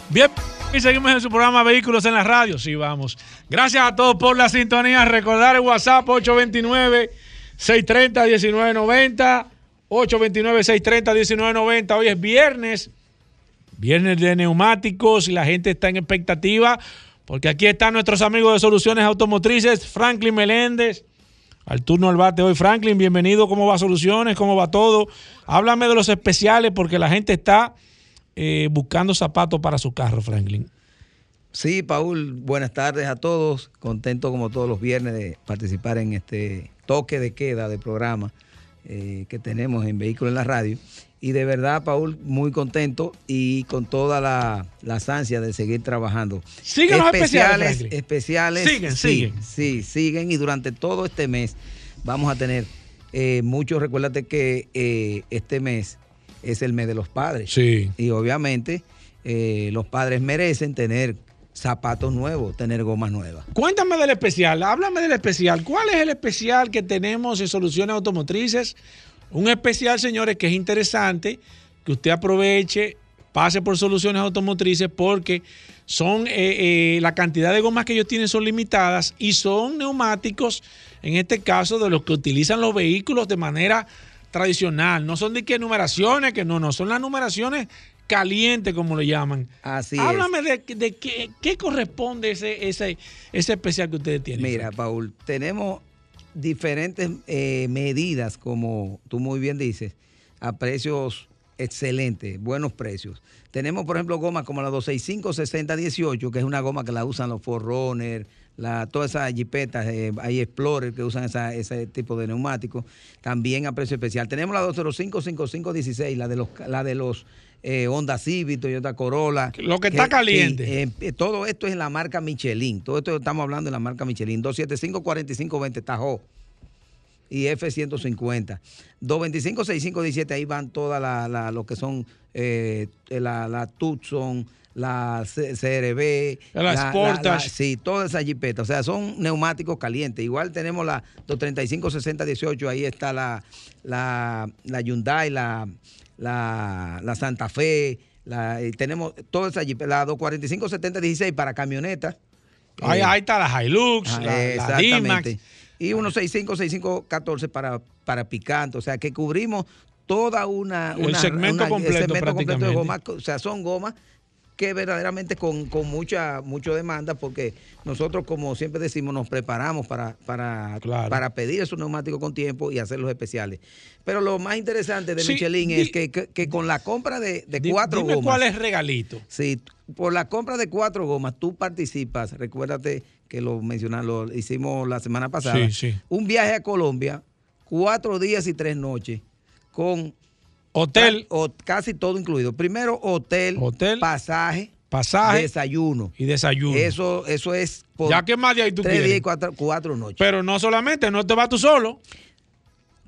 Speaker 3: Bien, y seguimos en su programa Vehículos en la Radio. Sí, vamos. Gracias a todos por la sintonía. Recordar el WhatsApp 829-630-1990. 829-630-1990. Hoy es viernes. Viernes de neumáticos y la gente está en expectativa porque aquí están nuestros amigos de Soluciones Automotrices, Franklin Meléndez, al turno al bate hoy. Franklin, bienvenido. ¿Cómo va Soluciones? ¿Cómo va todo? Háblame de los especiales porque la gente está eh, buscando zapatos para su carro, Franklin.
Speaker 16: Sí, Paul, buenas tardes a todos. Contento como todos los viernes de participar en este toque de queda de programa eh, que tenemos en Vehículos en la Radio. Y de verdad, Paul, muy contento y con toda la, las ansias de seguir trabajando.
Speaker 3: Siguen los especiales,
Speaker 16: especiales.
Speaker 3: Siguen,
Speaker 16: sí,
Speaker 3: siguen.
Speaker 16: Sí, siguen y durante todo este mes vamos a tener eh, muchos. Recuérdate que eh, este mes es el mes de los padres.
Speaker 3: Sí.
Speaker 16: Y obviamente eh, los padres merecen tener zapatos nuevos, tener gomas nuevas.
Speaker 3: Cuéntame del especial, háblame del especial. ¿Cuál es el especial que tenemos en Soluciones Automotrices? Un especial, señores, que es interesante, que usted aproveche, pase por Soluciones Automotrices porque son eh, eh, la cantidad de gomas que ellos tienen son limitadas y son neumáticos, en este caso, de los que utilizan los vehículos de manera tradicional. No son de qué numeraciones, que no, no, son las numeraciones calientes, como le llaman.
Speaker 16: Así
Speaker 3: Háblame de, de qué, qué corresponde ese, ese, ese especial que ustedes tienen.
Speaker 16: Mira, Paul, tenemos diferentes eh, medidas, como tú muy bien dices, a precios excelentes, buenos precios. Tenemos, por ejemplo, gomas como la 265-6018, que es una goma que la usan los Forerunner, la, todas esas jipetas, eh, hay Explorer que usan esa- ese tipo de neumáticos, también a precio especial. Tenemos la 205-5516, la de los, la de los eh, Honda Civic, Toyota Corolla.
Speaker 3: Lo que está caliente.
Speaker 16: eh, eh, todo esto es en la marca Michelin. Todo esto estamos hablando de la marca Michelin. 275-4520 Tajo y F-150. 225-6517, ahí van todas la, la- lo que son eh, la, la Tucson, la CRB.
Speaker 3: La Sportage.
Speaker 16: sí, todas esas jipetas. O sea, son neumáticos calientes. Igual tenemos la 235-6018, ahí está la, la, la Hyundai, la, la, la Santa Fe. La, tenemos esas jipetas. La 245-7016 para camionetas.
Speaker 3: Ahí,
Speaker 16: Eh,
Speaker 3: ahí está la Hilux,
Speaker 16: Ah,
Speaker 3: la,
Speaker 16: exactamente. Y unos 65, 65, 14 para, para picante. O sea, que cubrimos toda una.
Speaker 3: El
Speaker 16: una-
Speaker 3: segmento
Speaker 16: una-
Speaker 3: completo
Speaker 16: completo de gomas. O sea, son gomas que verdaderamente con, con mucha mucha demanda, porque nosotros, como siempre decimos, nos preparamos para, para, para pedir esos neumáticos con tiempo y hacer los especiales. Pero lo más interesante de
Speaker 3: Sí,
Speaker 16: Michelin
Speaker 3: di-
Speaker 16: es que, que- que con la compra de, de
Speaker 3: Di-
Speaker 16: cuatro
Speaker 3: dime
Speaker 16: gomas.
Speaker 3: cuál es regalito.
Speaker 16: Sí, por la compra de cuatro gomas, tú participas. Recuérdate que lo mencionamos, lo hicimos la semana pasada.
Speaker 3: Sí, sí.
Speaker 16: Un viaje a Colombia, cuatro días y tres noches, con
Speaker 3: hotel,
Speaker 16: o casi todo incluido. Primero hotel, pasaje,
Speaker 3: pasaje
Speaker 16: desayuno
Speaker 3: y desayuno.
Speaker 16: Eso, eso es por
Speaker 3: Ya que más de ahí tú
Speaker 16: tres
Speaker 3: quieres.
Speaker 16: días y cuatro, cuatro noches.
Speaker 3: Pero no solamente, no te vas tú solo.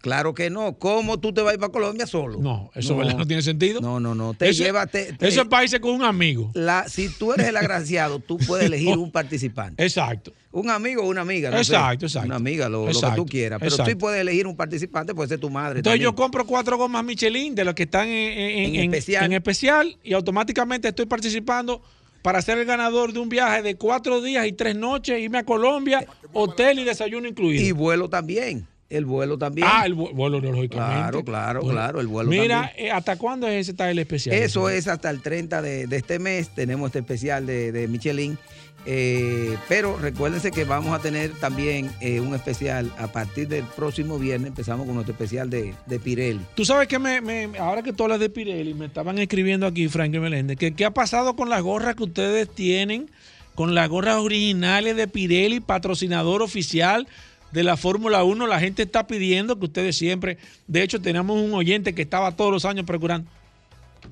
Speaker 16: Claro que no. ¿Cómo tú te vas a ir para Colombia solo?
Speaker 3: No, eso ¿verdad? no tiene sentido.
Speaker 16: No, no, no. Te
Speaker 3: Eso-
Speaker 16: lleva, te- te-
Speaker 3: con un amigo.
Speaker 16: la, si tú eres el agraciado, tú puedes elegir un participante.
Speaker 3: Exacto.
Speaker 16: Un amigo o una amiga. no sé.
Speaker 3: Exacto, exacto.
Speaker 16: Una amiga, lo, lo que tú quieras. Pero
Speaker 3: exacto.
Speaker 16: tú puedes elegir un participante, puede ser tu madre.
Speaker 3: Entonces yo compro cuatro gomas Michelin de los que están en, en-
Speaker 16: En
Speaker 3: en-
Speaker 16: especial.
Speaker 3: en especial y automáticamente estoy participando para ser el ganador de un viaje de cuatro días y tres noches, irme a Colombia, hotel y desayuno incluido.
Speaker 16: Y vuelo también. El vuelo también.
Speaker 3: Ah, el vu- vuelo lógicamente.
Speaker 16: Claro, claro,
Speaker 3: Bueno,
Speaker 16: claro, el vuelo
Speaker 3: Mira,
Speaker 16: también.
Speaker 3: eh, ¿hasta cuándo es ese el especial?
Speaker 16: Eso es hasta el 30 de, de este mes. Tenemos este especial de, de Michelin. Eh, pero recuérdense que vamos a tener también eh, un especial a partir del próximo viernes. Empezamos con nuestro especial de, de Pirelli.
Speaker 3: Tú sabes que me, me- ahora que tú hablas de Pirelli, me estaban escribiendo aquí, Frank Meléndez, que qué ha pasado con las gorras que ustedes tienen, con las gorras originales de Pirelli, patrocinador oficial de la Fórmula 1. La gente está pidiendo que ustedes siempre, de hecho tenemos un oyente que estaba todos los años procurando.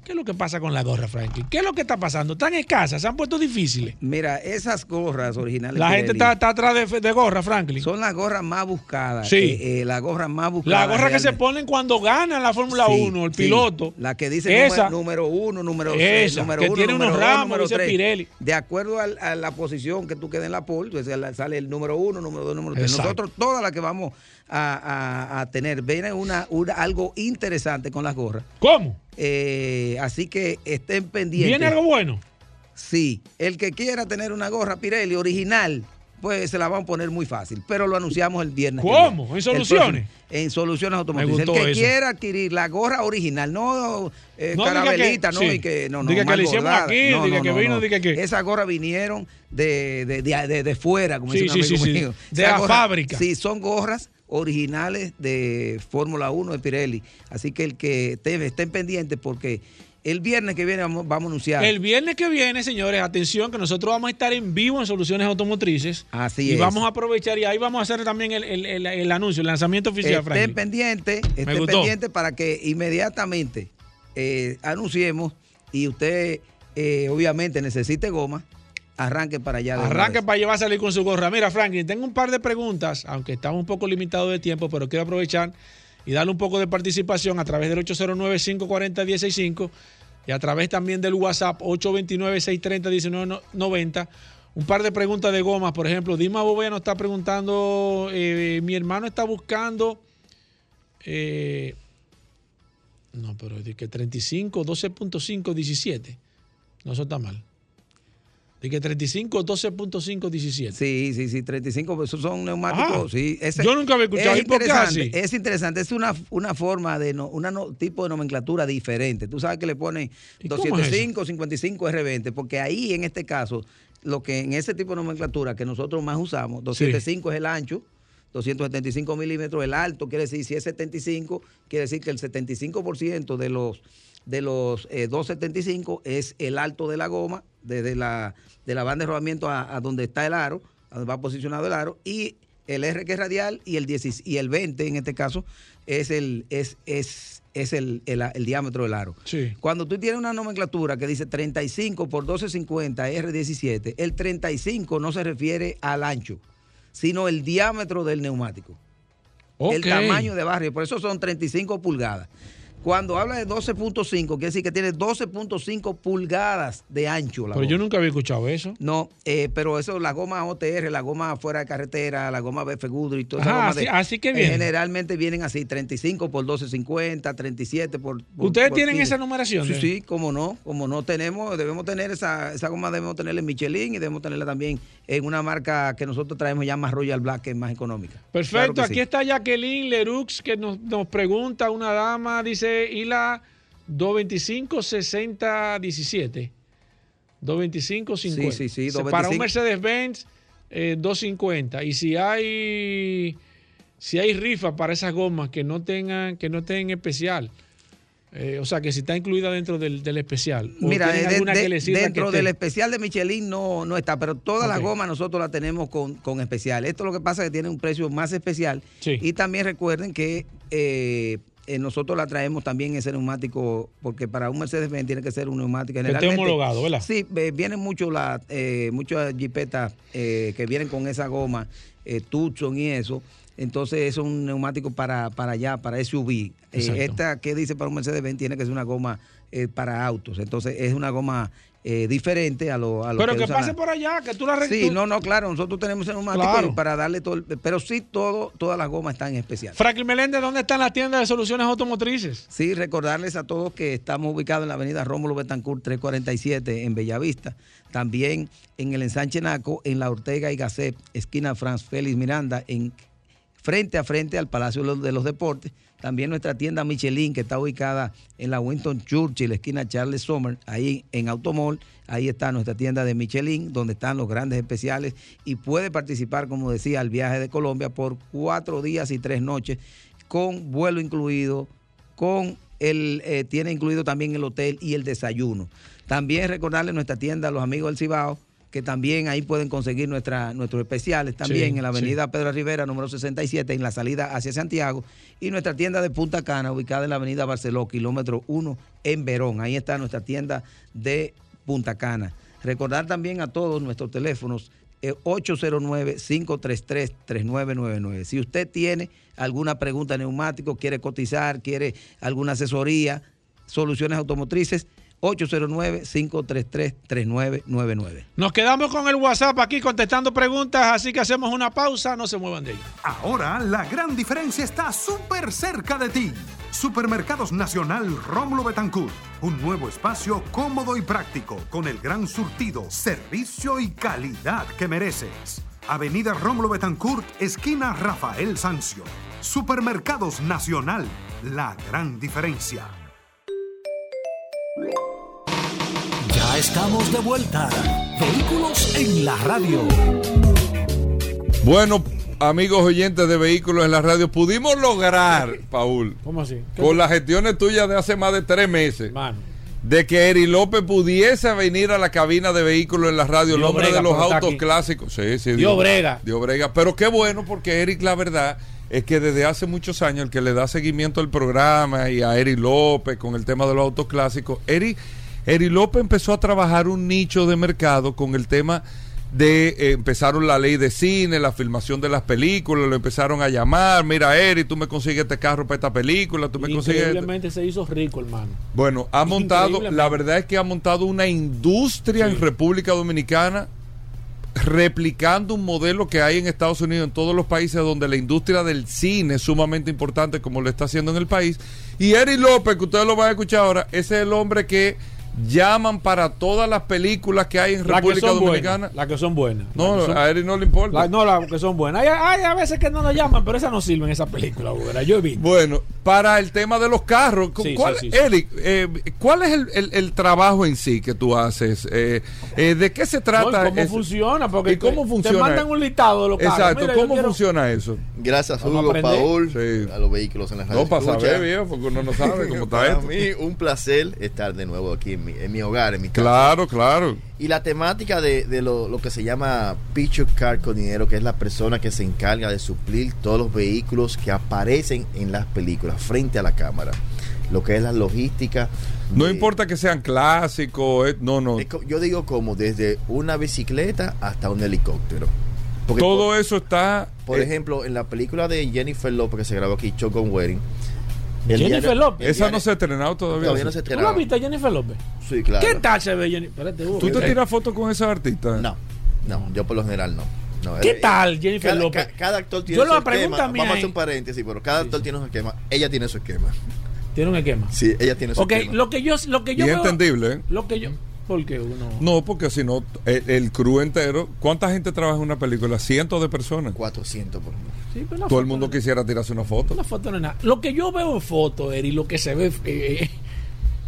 Speaker 3: ¿Qué es lo que pasa con la gorra, Frankie? ¿Qué es lo que está pasando? ¿Están escasas? ¿Se han puesto difíciles?
Speaker 16: Mira, esas gorras originales.
Speaker 3: La gente está, está atrás de, de gorra, Franklin.
Speaker 16: Son las gorras más buscadas.
Speaker 3: Sí.
Speaker 16: eh, eh, las gorras más buscadas.
Speaker 3: La gorra que se ponen cuando ganan la Fórmula
Speaker 16: Sí,
Speaker 3: 1, el
Speaker 16: sí.
Speaker 3: piloto.
Speaker 16: La que dice
Speaker 3: Esa.
Speaker 16: número, uno, número
Speaker 3: Esa,
Speaker 16: seis, número
Speaker 3: que
Speaker 16: uno,
Speaker 3: tiene
Speaker 16: número
Speaker 3: unos
Speaker 16: dos,
Speaker 3: ramos,
Speaker 16: número
Speaker 3: dice
Speaker 16: tres.
Speaker 3: Pirelli.
Speaker 16: De acuerdo a, la posición que tú quedes en la pole, pues la- sale el número uno, número dos, número tres.
Speaker 3: Exacto.
Speaker 16: Nosotros todas las que vamos a, a- a tener, viene una, una- algo interesante con las gorras.
Speaker 3: ¿Cómo?
Speaker 16: Eh, así que estén pendientes.
Speaker 3: ¿Viene algo bueno?
Speaker 16: Sí, el que quiera tener una gorra Pirelli original, pues se la vamos a poner muy fácil. Pero lo anunciamos el viernes.
Speaker 3: ¿Cómo? ¿En Soluciones?
Speaker 16: próximo- en Soluciones Automotrices. El que
Speaker 3: eso.
Speaker 16: quiera adquirir la gorra original, no eh,
Speaker 3: No
Speaker 16: carabelita,
Speaker 3: que-
Speaker 16: ¿no?
Speaker 3: sí.
Speaker 16: Y que no, no,
Speaker 3: Diga que le hicimos
Speaker 16: bordada.
Speaker 3: aquí,
Speaker 16: No,
Speaker 3: diga
Speaker 16: no,
Speaker 3: que
Speaker 16: no,
Speaker 3: vino,
Speaker 16: no.
Speaker 3: diga que-
Speaker 16: Esas gorras vinieron de, de, de, de- fuera, como
Speaker 3: Sí,
Speaker 16: dice
Speaker 3: sí,
Speaker 16: amigo
Speaker 3: sí. De la
Speaker 16: gorras-
Speaker 3: fábrica.
Speaker 16: Sí, son gorras originales de Fórmula 1 de Pirelli. Así que el que esté- estén pendientes porque el viernes que viene vamos, vamos a anunciar.
Speaker 3: El viernes que viene, señores, atención, que nosotros vamos a estar en vivo en Soluciones Automotrices.
Speaker 16: Así
Speaker 3: y
Speaker 16: es.
Speaker 3: vamos a aprovechar y ahí vamos a hacer también el, el- el- el anuncio, el lanzamiento oficial,
Speaker 16: estén
Speaker 3: Franklin.
Speaker 16: pendientes, estén pendientes para que inmediatamente eh, anunciemos y usted eh, obviamente necesite goma, arranque para allá.
Speaker 3: Arranque para llevar a salir con su gorra. Mira, Franklin, tengo un par de preguntas, aunque estamos un poco limitados de tiempo, pero quiero aprovechar y darle un poco de participación a través del 809-540-165 y a través también del WhatsApp 829-630-1990. Un par de preguntas de gomas, por ejemplo, Dima Bobea nos está preguntando, eh, mi hermano está buscando, eh, no, pero de que 35, 12.5, 17. No, eso está mal. De que 35, 12.5, 17.
Speaker 16: Sí, sí, sí, 35, esos son neumáticos.
Speaker 3: Ah,
Speaker 16: sí, ese-
Speaker 3: yo nunca había escuchado.
Speaker 16: Es
Speaker 3: ¿Y por qué
Speaker 16: interesante, es interesante, es una, una forma de, no, una no- tipo de nomenclatura diferente. Tú sabes que le ponen
Speaker 3: ¿Y cómo es
Speaker 16: 205, 55 R20, porque ahí en este caso, lo que en ese tipo de nomenclatura que nosotros más usamos, 205 es el ancho, 275 milímetros el alto, quiere decir, si es 75, quiere decir que el 75% de los de los eh, 275 es el alto de la goma, desde la, de la banda de rodamiento a, a donde está el aro, a donde va posicionado el aro, y el R que es radial y el, 10 y el 20 en este caso es el, es, es, es el, el- el diámetro del aro.
Speaker 3: Sí.
Speaker 16: Cuando tú tienes una nomenclatura que dice 35 por 1250 R17, el 35 no se refiere al ancho, sino el diámetro del neumático. El tamaño de barrio, por eso son 35 pulgadas. Cuando habla de 12.5, quiere decir que tiene 12.5 pulgadas de ancho. La
Speaker 3: Pero yo
Speaker 16: goma.
Speaker 3: nunca había escuchado eso.
Speaker 16: No, eh, pero eso, la goma OTR, la goma fuera de carretera, la goma BF Goodrich, todas esas
Speaker 3: Ajá,
Speaker 16: gomas
Speaker 3: así-
Speaker 16: de-
Speaker 3: así que
Speaker 16: eh,
Speaker 3: vienen.
Speaker 16: generalmente vienen así, 35 por 12.50, 37 por... por-
Speaker 3: ¿Ustedes
Speaker 16: por
Speaker 3: tienen
Speaker 16: 15.
Speaker 3: esa numeración
Speaker 16: Sí, sí, como no, como no tenemos, debemos tener esa, esa goma, debemos tenerla en Michelin y debemos tenerla también en una marca que nosotros traemos ya más Royal Black, que es más económica.
Speaker 3: Perfecto,
Speaker 16: Claro
Speaker 3: aquí
Speaker 16: sí.
Speaker 3: está Jacqueline Lerux que nos, nos pregunta, una dama, dice, y la 225 60 17. 225 50.
Speaker 16: Sí, sí, sí,
Speaker 3: Para un
Speaker 16: 225.
Speaker 3: Mercedes-Benz, eh, 250. Y si hay si hay rifa para esas gomas que no tengan, que no estén especial. eh, o sea, que si está incluida dentro del, del especial. o
Speaker 16: Mira,
Speaker 3: tienen
Speaker 16: de-
Speaker 3: alguna
Speaker 16: de-
Speaker 3: que le sirva
Speaker 16: dentro
Speaker 3: que
Speaker 16: del especial de Michelin no, no está, pero todas las gomas nosotros las tenemos con, con especial. Esto lo que pasa es que tiene un precio más especial. Y también recuerden que eh, eh, nosotros la traemos también ese neumático, porque para un Mercedes-Benz tiene que ser un neumático
Speaker 3: esté
Speaker 16: generalmente.
Speaker 3: homologado, ¿verdad?
Speaker 16: Sí, eh, vienen mucho la, eh, muchas jipetas eh, que vienen con esa goma, eh, Tucson y eso. Entonces es un neumático para, para allá, para SUV. Esta que dice para un Mercedes-Benz tiene que ser una goma para autos. Entonces es una goma eh, diferente a lo, a lo
Speaker 3: Pero que pase
Speaker 16: la-
Speaker 3: por allá, que tú la re-
Speaker 16: Sí, no, no, claro, nosotros tenemos el neumático
Speaker 3: Claro.
Speaker 16: para darle todo, el- pero sí todo, todas las gomas están en especial.
Speaker 3: Franklin Meléndez, ¿dónde están las tiendas de soluciones automotrices?
Speaker 16: Sí, recordarles a todos que estamos ubicados en la avenida Rómulo Betancourt 347 en Bellavista. También en el ensanche Naco, en la Ortega y Gasset, esquina Franz Félix Miranda, en frente a frente al Palacio de los Deportes. También nuestra tienda Michelin, que está ubicada en la Winston Churchill, esquina Charles Sommer, ahí en Automall. Ahí está nuestra tienda de Michelin, donde están los grandes especiales. Y puede participar, como decía, al viaje de Colombia por cuatro días y tres noches, con vuelo incluido, con el, eh, tiene incluido también el hotel y el desayuno. También recordarle nuestra tienda a los amigos del Cibao, que también ahí pueden conseguir nuestra, nuestros especiales también
Speaker 3: Sí,
Speaker 16: en la avenida Pedro Rivera, número 67, en la salida hacia Santiago, y nuestra tienda de Punta Cana, ubicada en la avenida Barceló, kilómetro 1, en Verón. Ahí está nuestra tienda de Punta Cana. Recordar también a todos nuestros teléfonos eh, 809-533-3999. Si usted tiene alguna pregunta neumático, quiere cotizar, quiere alguna asesoría, soluciones automotrices, 809-533-3999.
Speaker 3: Nos quedamos con el WhatsApp aquí contestando preguntas, así que hacemos una pausa, no se muevan de ella.
Speaker 1: Ahora la gran diferencia está súper cerca de ti. Supermercados Nacional Rómulo Betancourt. Un nuevo espacio cómodo y práctico con el gran surtido, servicio y calidad que mereces. Avenida Rómulo Betancourt, esquina Rafael Sancio. Supermercados Nacional, la gran diferencia.
Speaker 12: Ya estamos de vuelta. Vehículos en la radio.
Speaker 2: Bueno, amigos oyentes de vehículos en la radio, pudimos lograr, Paul,
Speaker 3: ¿Cómo así? ¿Qué
Speaker 2: con las gestiones tuyas de hace más de tres meses,
Speaker 3: Mano.
Speaker 2: de que Eri López pudiese venir a la cabina de vehículos en la radio, el hombre
Speaker 3: brega
Speaker 2: de los autos
Speaker 3: aquí.
Speaker 2: clásicos. Sí, sí,
Speaker 3: Dio brega.
Speaker 2: Dio brega. Pero qué bueno, porque Eric, la verdad, es que desde hace muchos años el que le da seguimiento al programa y a Eri López con el tema de los autos clásicos, Eri, Eri López empezó a trabajar un nicho de mercado con el tema de eh, empezaron la ley de cine, la filmación de las películas, lo empezaron a llamar, mira Eri, tú me consigues este carro para esta película, tú me consigues... este".
Speaker 3: Increíblemente se hizo rico, hermano.
Speaker 2: Bueno, ha montado, la verdad es que ha montado una industria en República Dominicana replicando un modelo que hay en Estados Unidos, en todos los países donde la industria del cine es sumamente importante como lo está haciendo en el país. Y Eri López, que ustedes lo van a escuchar ahora, ese es el hombre que llaman para todas las películas que hay en República Dominicana.
Speaker 3: Las que son buenas.
Speaker 2: No, a Eri no le importa.
Speaker 3: la- no, las que son buenas. Hay, hay a veces que no nos llaman, pero esas no sirven, esa película, ¿verdad? Yo he visto.
Speaker 2: Bueno, para el tema de los carros,
Speaker 3: Sí,
Speaker 2: ¿cuál,
Speaker 3: sí, sí, sí.
Speaker 2: Eric, eh, ¿cuál es el, el- el trabajo en sí que tú haces? Eh, eh, ¿De qué se
Speaker 3: No,
Speaker 2: trata?
Speaker 3: ¿y ¿Cómo
Speaker 2: eso?
Speaker 3: funciona? Porque
Speaker 2: ¿Y cómo
Speaker 3: te-
Speaker 2: funciona?
Speaker 3: Te mandan un listado de los carros.
Speaker 2: Exacto,
Speaker 3: Mira,
Speaker 2: ¿cómo
Speaker 3: quiero-
Speaker 2: funciona eso?
Speaker 17: Gracias,
Speaker 2: a
Speaker 17: Hugo,
Speaker 2: aprender.
Speaker 17: Paul, a los vehículos en la radio.
Speaker 2: No, para saber, viejo, porque uno no sabe cómo está
Speaker 17: Para
Speaker 2: esto.
Speaker 17: mí, un placer estar de nuevo aquí en mi, en mi hogar, en mi casa.
Speaker 2: Claro, claro.
Speaker 17: Y la temática de, de lo, lo que se llama Picture Car con dinero, que es la persona que se encarga de suplir todos los vehículos que aparecen en las películas frente a la cámara. Lo que es la logística.
Speaker 2: No
Speaker 17: de-
Speaker 2: importa que sean clásicos, eh, no, no.
Speaker 17: es yo digo como desde una bicicleta hasta un helicóptero. Porque
Speaker 2: Todo
Speaker 17: por,
Speaker 2: eso está.
Speaker 17: por
Speaker 2: eh,
Speaker 17: ejemplo, en la película de Jennifer López que se grabó aquí, Shotgun Wedding. El
Speaker 3: Jennifer
Speaker 17: diario-
Speaker 3: López.
Speaker 2: esa no se ha estrenado todavía.
Speaker 17: Todavía no se ha
Speaker 3: ¿Tú la viste, Jennifer López?
Speaker 17: Sí, claro.
Speaker 3: ¿Qué tal se ve Jennifer? Espérate.
Speaker 2: ¿Tú te tiras fotos con esos artistas?
Speaker 17: No, no, yo por lo general no. No,
Speaker 3: ¿Qué
Speaker 17: eh,
Speaker 3: tal, Jennifer
Speaker 17: cada,
Speaker 3: López?
Speaker 17: ca- cada actor tiene
Speaker 3: Yo
Speaker 17: su esquema. Vamos a hacer un paréntesis, pero cada actor tiene su esquema. Ella tiene su esquema.
Speaker 3: Tiene un esquema.
Speaker 17: Sí, ella tiene su
Speaker 3: Ok,
Speaker 17: esquema.
Speaker 3: lo que yo, lo que yo
Speaker 2: Y
Speaker 3: veo-
Speaker 2: entendible, ¿eh?
Speaker 3: Lo que yo, ¿por qué uno?
Speaker 2: No, porque si no, el, el crew entero. ¿Cuánta gente trabaja en una película? Cientos de personas.
Speaker 17: 400 por
Speaker 3: Sí, pero
Speaker 2: Todo el mundo
Speaker 3: no-
Speaker 2: quisiera tirarse una foto.
Speaker 3: La foto no es nada. Lo que yo veo en foto, Eri, lo que se ve eh,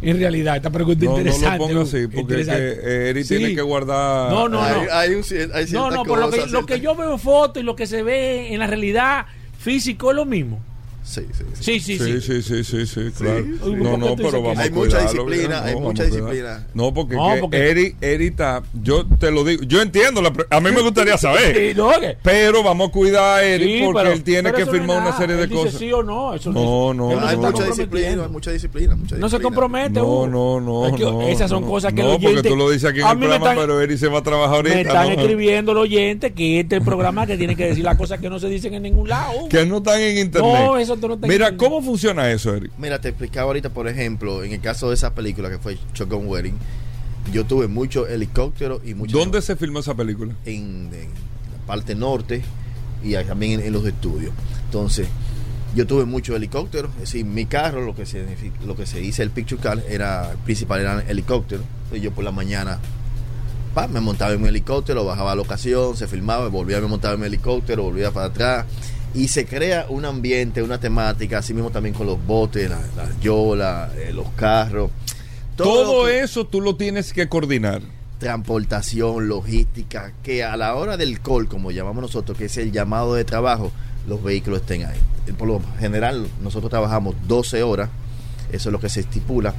Speaker 3: en realidad, esta pregunta
Speaker 2: No, no
Speaker 3: interesante.
Speaker 2: lo ponga
Speaker 3: Hugo,
Speaker 2: así, porque es que eh, Eri
Speaker 3: Sí.
Speaker 2: tiene que guardar.
Speaker 3: No, no,
Speaker 17: Hay-
Speaker 3: no.
Speaker 17: hay un cier- hay
Speaker 3: no, no, por lo que, lo que yo veo en foto y lo que se ve en la realidad físico es lo mismo.
Speaker 17: Sí, sí,
Speaker 3: Sí, sí,
Speaker 2: Sí,
Speaker 3: sí.
Speaker 2: sí, sí, sí, sí, claro.
Speaker 3: sí.
Speaker 2: No,
Speaker 3: ¿Por
Speaker 2: no, pero
Speaker 3: que
Speaker 2: vamos
Speaker 17: Hay
Speaker 2: a
Speaker 17: mucha disciplina, hay
Speaker 2: no,
Speaker 17: mucha disciplina.
Speaker 2: No, porque,
Speaker 3: No,
Speaker 2: que
Speaker 3: porque-
Speaker 2: Eri, Eri está, yo te lo digo, yo entiendo, la pre- a mí me gustaría saber,
Speaker 3: Sí, no, que-
Speaker 2: pero vamos a cuidar a Eri
Speaker 3: Sí,
Speaker 2: porque
Speaker 3: pero-
Speaker 2: él tiene que firmar una serie de
Speaker 3: Él dice
Speaker 2: cosas.
Speaker 3: sí o no, eso
Speaker 2: No, no,
Speaker 17: hay mucha disciplina, hay mucha disciplina, mucha
Speaker 3: No se compromete,
Speaker 2: No,
Speaker 3: Hugo.
Speaker 2: no, no,
Speaker 3: Es que
Speaker 2: no,
Speaker 3: esas son
Speaker 2: no.
Speaker 3: cosas que
Speaker 2: no, porque tú lo dices aquí en el programa, pero Eri se va a trabajar ahorita.
Speaker 3: Me están
Speaker 2: ¿no?
Speaker 3: escribiendo los oyentes que este es el programa que tiene que decir las cosas que no se dicen en ningún lado.
Speaker 2: Que no están en internet.
Speaker 3: No, eso no
Speaker 2: Mira. ¿cómo funciona eso, Eri?
Speaker 17: Mira, te explicaba ahorita, por ejemplo, en el caso de esa película que fue Shotgun Wedding, yo tuve muchos helicópteros y muchos
Speaker 2: ¿Dónde se filmó esa película?
Speaker 17: en, en la parte norte y ahí también en, en los estudios. Entonces, yo tuve muchos helicópteros, es decir, mi carro, lo que se lo que se dice el picture car, era principal era helicóptero. Entonces, yo por la mañana pa, me montaba en un helicóptero, bajaba a la locación, se filmaba, volvía a me montaba en mi helicóptero, volvía para atrás. Y se crea un ambiente, una temática, así mismo también con los botes, las las yolas, eh, los carros.
Speaker 2: Todo,
Speaker 17: que-
Speaker 2: eso tú lo tienes que coordinar.
Speaker 17: transportación, logística, que a la hora del call, como llamamos nosotros, que es el llamado de trabajo, los vehículos estén ahí. Por lo general, nosotros trabajamos 12 horas, eso es lo que se estipula,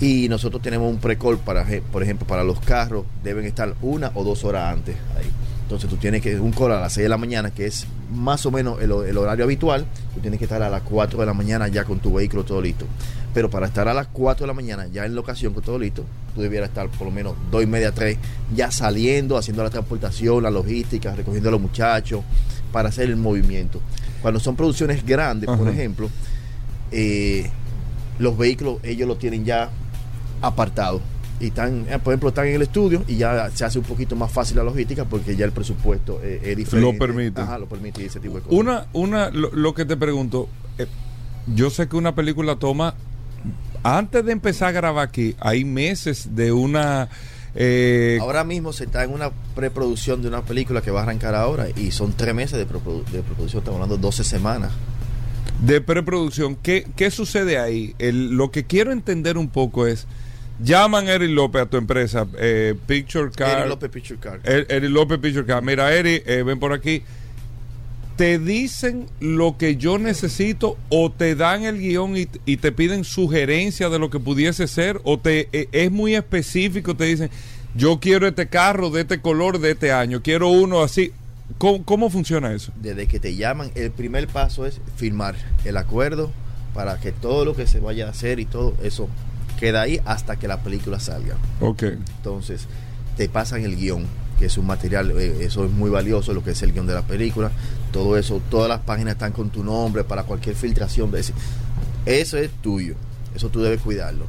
Speaker 17: y nosotros tenemos un pre-call, para, por ejemplo, para los carros, deben estar una o dos horas antes ahí. Entonces tú tienes que, un call a las 6 de la mañana, que es más o menos el, el horario habitual, tú tienes que estar a las 4 de la mañana ya con tu vehículo todo listo. Pero para estar a las 4 de la mañana ya en locación con todo listo, tú debieras estar por lo menos 2 y media, 3, ya saliendo, haciendo la transportación, la logística, recogiendo a los muchachos, para hacer el movimiento. Cuando son producciones grandes, por ejemplo, eh, los vehículos ellos lo tienen ya apartados. Y están, eh, por ejemplo, están en el estudio y ya se hace un poquito más fácil la logística porque ya el presupuesto eh, es diferente.
Speaker 2: Lo permite.
Speaker 17: Ajá, lo permite y ese tipo de cosas.
Speaker 2: Una, una, lo, lo que te pregunto, eh, yo sé que una película toma, antes de empezar a grabar aquí, hay meses de una Eh,
Speaker 17: Ahora mismo se está en una preproducción de una película que va a arrancar ahora y son tres meses de, preprodu- de preproducción, estamos hablando de 12 semanas.
Speaker 2: de preproducción, ¿qué, qué sucede ahí? El- lo que quiero entender un poco es, llaman a Eric López a tu empresa, eh, Picture Car.
Speaker 17: Eric López Picture Car.
Speaker 2: Er- Eric López Picture Car. Mira, Eric, eh, ven por aquí. ¿Te dicen lo que yo necesito o te dan el guion y, y te piden sugerencia de lo que pudiese ser? ¿O te eh, es muy específico? Te dicen, yo quiero este carro de este color de este año, quiero uno así. ¿Cómo, cómo funciona eso?
Speaker 17: Desde que te llaman, el primer paso es firmar el acuerdo para que todo lo que se vaya a hacer y todo eso queda ahí hasta que la película salga.
Speaker 2: Ok.
Speaker 17: Entonces, te pasan el guion, que es un material, eh, eso es muy valioso, lo que es el guion de la película. Todo eso, todas las páginas están con tu nombre para cualquier filtración. Eso es tuyo, eso tú debes cuidarlo.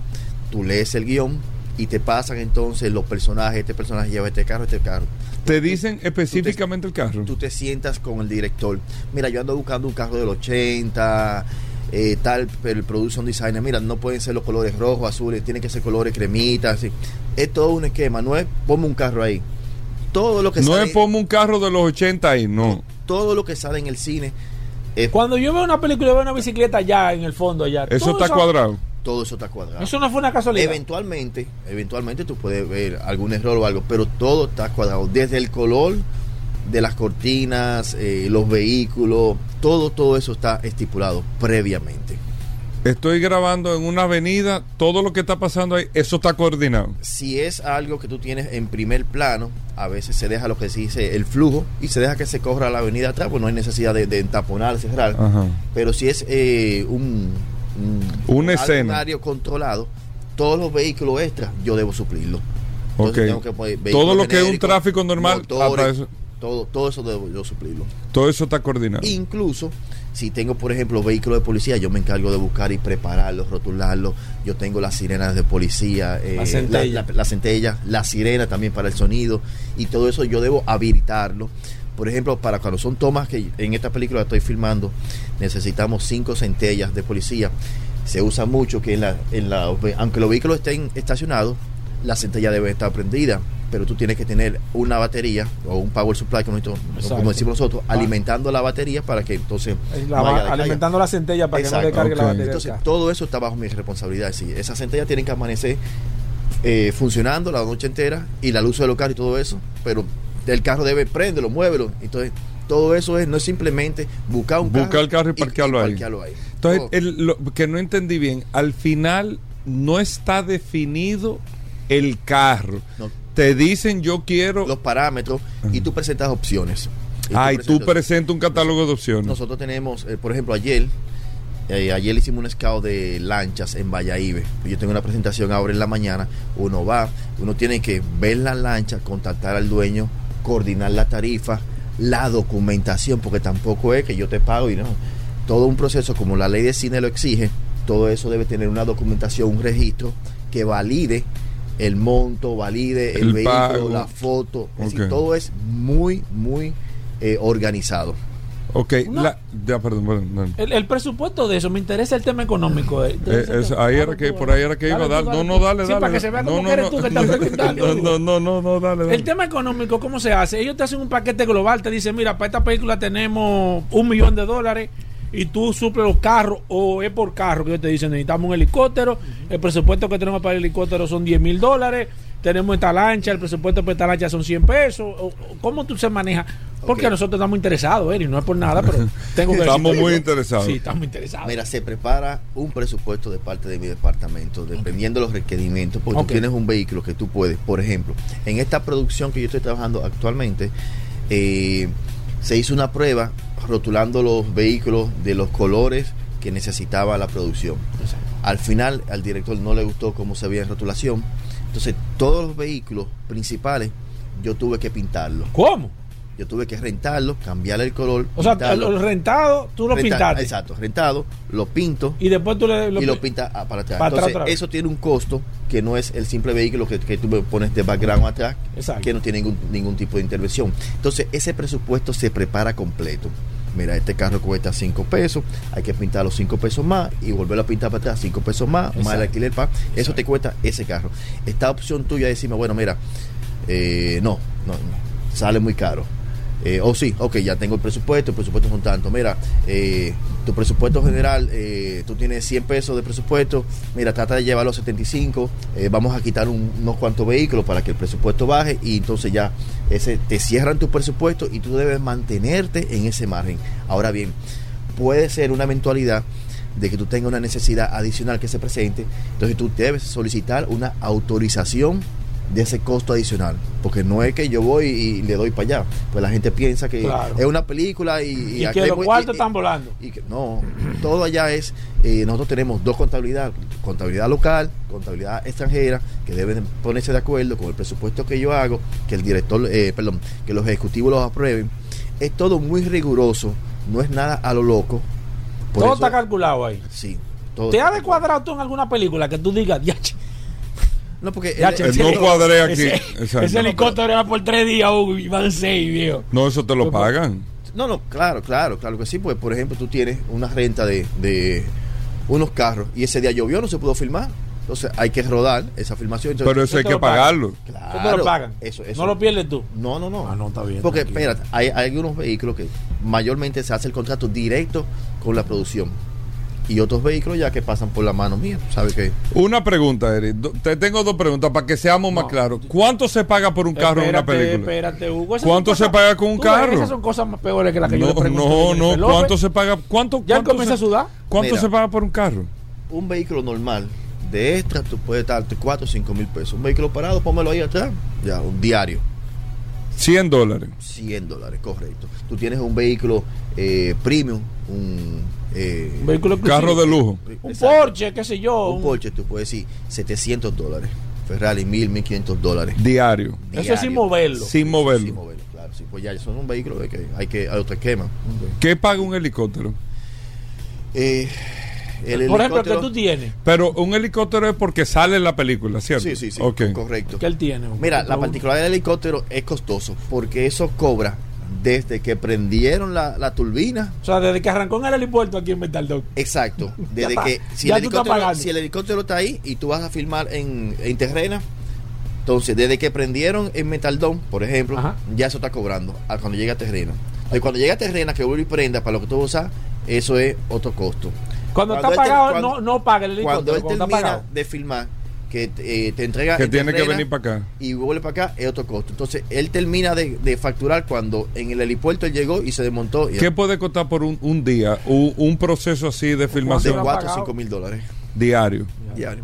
Speaker 17: Tú lees el guion y te pasan entonces los personajes, este personaje lleva este carro, este carro.
Speaker 2: ¿Te dicen específicamente el carro?
Speaker 17: Tú te sientas con el director. Mira, yo ando buscando un carro del 80, eh, tal, el production designer, mira, no pueden ser los colores rojos, azules, tienen que ser colores cremitas. así. Es todo un esquema, no es ponme un carro ahí. Todo lo que
Speaker 2: No
Speaker 17: sale,
Speaker 2: es ponme un carro de los 80 ahí, no.
Speaker 17: todo lo que sale en el cine,
Speaker 3: Cuando yo veo una película y veo una bicicleta allá en el fondo, allá.
Speaker 2: Eso
Speaker 3: todo
Speaker 2: está cuadrado.
Speaker 17: todo eso está cuadrado.
Speaker 3: Eso no fue una casualidad.
Speaker 17: Eventualmente, eventualmente tú puedes ver algún error o algo, pero todo está cuadrado. Desde el color de las cortinas, eh, los vehículos, todo, todo eso está estipulado previamente.
Speaker 2: Estoy grabando en una avenida, todo lo que está pasando ahí, eso está coordinado.
Speaker 17: Si es algo que tú tienes en primer plano, a veces se deja lo que se dice el flujo y se deja que se corra la avenida atrás, pues no hay necesidad de, de entaponar, cerrar.
Speaker 2: Ajá.
Speaker 17: Pero si es eh, un, un,
Speaker 2: Una escena.
Speaker 17: controlado, todos los vehículos extras yo debo suplirlo.
Speaker 2: Ok.
Speaker 17: tengo que poner
Speaker 2: Todo lo que es un tráfico normal,
Speaker 17: motores. Todo, todo eso debo yo suplirlo.
Speaker 2: Todo eso está coordinado.
Speaker 17: Incluso si tengo, por ejemplo, vehículos de policía, yo me encargo de buscar y prepararlos, rotularlos. Yo tengo las sirenas de policía, eh,
Speaker 3: La centella.
Speaker 17: la, la centella, la sirena también para el sonido y todo eso yo debo habilitarlo. Por ejemplo, para cuando son tomas que en esta película estoy filmando, necesitamos cinco centellas de policía. Se usa mucho que en la, en la, aunque los vehículos estén estacionados, la centella debe estar prendida, pero tú tienes que tener una batería o un power supply, como, decimos nosotros,
Speaker 3: Ah.
Speaker 17: alimentando la batería para que entonces
Speaker 3: La alimentando la centella para que no descargue la batería del
Speaker 17: Entonces,
Speaker 3: carro.
Speaker 17: todo eso está bajo mi responsabilidad. Sí, esas centellas tienen que amanecer eh, funcionando la noche entera y la luz de los carros y todo eso, pero el carro debe prenderlo, muévelo. Entonces, todo eso es no es simplemente buscar un
Speaker 2: Buscar
Speaker 17: carro
Speaker 2: el carro y parquearlo ahí.
Speaker 17: parquearlo ahí.
Speaker 2: Entonces, el- lo que no entendí bien, al final no está definido el carro.
Speaker 17: No.
Speaker 2: Te dicen yo quiero...
Speaker 17: los parámetros y tú presentas opciones. Y
Speaker 2: Ay, tú
Speaker 17: presentas-
Speaker 2: presentas un catálogo de opciones.
Speaker 17: Nosotros tenemos, eh, por ejemplo, ayer, eh, ayer hicimos un scout de lanchas en Valladolid. Yo tengo una presentación ahora en la mañana. Uno va, uno tiene que ver la lancha, contactar al dueño, coordinar la tarifa, la documentación, porque tampoco es que yo te pago y no. Todo un proceso como la ley de cine lo exige, todo eso debe tener una documentación, un registro que valide el monto, valide el,
Speaker 2: El
Speaker 17: vehículo,
Speaker 2: pago.
Speaker 17: la foto. Es decir,
Speaker 2: Ok.
Speaker 17: todo es muy, muy eh, organizado.
Speaker 2: Ok, la- ya, perdón, perdón, perdón.
Speaker 3: El, el presupuesto de eso, me interesa el tema económico. eh.
Speaker 2: Eh, es- ahí era que, por ahí era que iba a dar. No, no, dale,
Speaker 3: Sí,
Speaker 2: dale.
Speaker 3: para que se vea
Speaker 2: no,
Speaker 3: como
Speaker 2: no,
Speaker 3: que eres
Speaker 2: no,
Speaker 3: tú que estás preguntando.
Speaker 2: No, no, no, no, no, dale, dale.
Speaker 3: El tema económico, ¿cómo se hace? Ellos te hacen un paquete global, te dicen, mira, para esta película tenemos un millón de dólares y tú suples los carros o es por carro que ellos te dicen, necesitamos un helicóptero, el presupuesto que tenemos para el helicóptero son 10 mil dólares, tenemos esta lancha, el presupuesto para esta lancha son 100 pesos. o- o- ¿Cómo tú se maneja? Porque nosotros estamos interesados, Eri, no es por nada, pero tengo que
Speaker 2: Estamos muy interesados.
Speaker 3: Sí, estamos interesados.
Speaker 17: Mira, se prepara un presupuesto de parte de mi departamento, dependiendo de los requerimientos, porque
Speaker 3: Ok.
Speaker 17: tú tienes un vehículo que tú puedes, por ejemplo, en esta producción que yo estoy trabajando actualmente, eh, se hizo una prueba rotulando los vehículos de los colores que necesitaba la producción. Al final, al director no le gustó cómo se veía en rotulación, entonces todos los vehículos principales yo tuve que pintarlos.
Speaker 3: ¿Cómo?
Speaker 17: Yo tuve que rentarlos, cambiarle el color.
Speaker 3: O sea, el rentado, tú lo
Speaker 17: Renta-
Speaker 3: pintaste.
Speaker 17: Exacto, rentado, lo pinto
Speaker 3: Y después tú le
Speaker 17: y lo pinta ah, para atrás.
Speaker 3: Para
Speaker 17: Entonces, eso tiene un costo que no es el simple vehículo que, que tú me pones de background atrás,
Speaker 3: Exacto.
Speaker 17: que no tiene ningún, ningún tipo de intervención. Entonces, ese presupuesto se prepara completo. Mira, este carro cuesta 5 pesos, hay que pintar los 5 pesos más y volverlo a pintar para atrás 5 pesos más, más el alquiler pa- Eso te cuesta ese carro. Esta opción tuya es decirme, bueno, mira, eh, no, no, no, sale muy caro. Eh, o sí, ok, ya tengo el presupuesto, el presupuesto son tanto. Mira, eh, tu presupuesto general, eh, tú tienes 100 pesos de presupuesto, mira, trata de llevarlo a 75, eh, vamos a quitar un- unos cuantos vehículos para que el presupuesto baje y entonces ya ese, te cierran tu presupuesto y tú debes mantenerte en ese margen. Ahora bien, puede ser una eventualidad de que tú tengas una necesidad adicional que se presente, entonces tú debes solicitar una autorización de ese costo adicional, porque no es que yo voy y le doy para allá, pues la gente piensa que
Speaker 3: Claro.
Speaker 17: es una película y,
Speaker 3: Y,
Speaker 17: aquí
Speaker 3: que los cuartos
Speaker 17: y-
Speaker 3: están volando.
Speaker 17: y que- no, todo allá es, eh, nosotros tenemos dos contabilidad, contabilidad local, contabilidad extranjera, que deben ponerse de acuerdo con el presupuesto que yo hago, que el director, eh, perdón, que los ejecutivos los aprueben. Es todo muy riguroso, no es nada a lo loco. Por
Speaker 3: Todo
Speaker 17: eso-
Speaker 3: está calculado ahí.
Speaker 17: Sí, todo
Speaker 3: ¿Te ha descuadrado tú en alguna película que tú digas, "Diache"?
Speaker 17: No, porque
Speaker 3: Ya,
Speaker 17: el- el-
Speaker 2: no cuadré aquí.
Speaker 3: Ese, ese helicóptero era por tres días, Hugo, y van seis, viejo.
Speaker 2: No, eso te lo pagan.
Speaker 17: No, no, claro, claro, claro que sí. Pues, por ejemplo, tú tienes una renta de, de unos carros y ese día llovió, no se pudo filmar. Entonces hay que rodar esa filmación. Entonces,
Speaker 2: Pero eso hay que pagarlo.
Speaker 17: Claro,
Speaker 3: te lo pagan.
Speaker 17: Eso, eso.
Speaker 3: No lo pierdes tú.
Speaker 17: No, no, no.
Speaker 3: Ah, no, está bien.
Speaker 17: Porque,
Speaker 3: tranquilo.
Speaker 17: espérate, hay, hay algunos vehículos que mayormente se hace el contrato directo con la producción. Y otros vehículos ya que pasan por la mano mía. ¿Sabes qué?
Speaker 2: Una pregunta, Eric. Te tengo dos preguntas para que seamos más claros. ¿Cuánto se paga por un carro en una película?
Speaker 3: Espérate, Hugo.
Speaker 2: ¿Cuánto se
Speaker 3: cosas-
Speaker 2: paga con un
Speaker 3: tú ves,
Speaker 2: carro?
Speaker 3: Esas son cosas más peores que las que yo
Speaker 2: No,
Speaker 3: le pregunto.
Speaker 2: no, no.
Speaker 3: López.
Speaker 2: ¿Cuánto se paga? ¿Cuánto,
Speaker 3: Ya
Speaker 2: cuánto
Speaker 3: comienza
Speaker 2: se-
Speaker 3: a sudar.
Speaker 2: ¿Cuánto
Speaker 17: Mira.
Speaker 2: se paga por un carro?
Speaker 17: Un vehículo normal de extra, tú puedes darte 4 o 5 mil pesos. Un vehículo parado, pónmelo ahí atrás. Ya, un diario.
Speaker 2: 100 dólares.
Speaker 17: 100 dólares, correcto. Tú tienes un vehículo eh, premium, un, eh,
Speaker 3: Un vehículo.
Speaker 2: Carro de lujo.
Speaker 3: Un
Speaker 17: Exacto.
Speaker 3: Porsche, qué sé yo.
Speaker 17: Un Porsche, tú puedes decir 700 dólares. Ferrari, 1000, 1500 dólares.
Speaker 2: Diario.
Speaker 3: Eso es
Speaker 17: Diario.
Speaker 3: sin moverlo.
Speaker 2: Sin moverlo.
Speaker 17: Sin moverlo, claro. Sí, pues ya son un vehículo de que hay que hay otro esquema.
Speaker 2: ¿Qué paga un helicóptero?
Speaker 17: Eh, el
Speaker 3: Por ejemplo, que tú tienes.
Speaker 2: Pero un helicóptero es porque sale en la película, ¿cierto?
Speaker 17: Sí, sí, sí.
Speaker 2: Ok.
Speaker 17: Correcto.
Speaker 3: ¿Qué él tiene?
Speaker 17: Mira, la particularidad del helicóptero es costoso porque eso cobra desde que prendieron la, la turbina.
Speaker 3: O sea, desde que arrancó en el helipuerto aquí en Metaldog.
Speaker 17: Exacto. Desde que si
Speaker 3: Ya
Speaker 17: el,
Speaker 3: tú estás
Speaker 17: helicóptero,
Speaker 3: pagando.
Speaker 17: si el helicóptero está ahí y tú vas a filmar en, en terrena, entonces desde que prendieron en Metaldón, por ejemplo,
Speaker 3: Ajá.
Speaker 17: ya eso está cobrando a cuando llega a terrena. Entonces, cuando llega a terrena, que vuelve y prenda para lo que tú vas a usar, eso es otro costo.
Speaker 3: Cuando, está
Speaker 17: él te-
Speaker 3: pagado,
Speaker 17: cuando-
Speaker 3: no, no paga el
Speaker 17: Cuando
Speaker 3: helicóptero.
Speaker 17: él
Speaker 3: Cuando, está
Speaker 17: termina
Speaker 3: pagado.
Speaker 17: de filmar, que eh, te entrega
Speaker 2: Que
Speaker 17: en
Speaker 2: tiene que venir para acá.
Speaker 17: y vuelve para acá, es otro costo. Entonces, él termina de, de facturar cuando en el helipuerto él llegó y se desmontó. Y
Speaker 2: ¿Qué puede costar por un, un día un, un proceso así de
Speaker 17: de
Speaker 2: filmación
Speaker 17: 4 o
Speaker 3: pagado?
Speaker 17: 5 mil dólares
Speaker 2: diario?
Speaker 17: diario.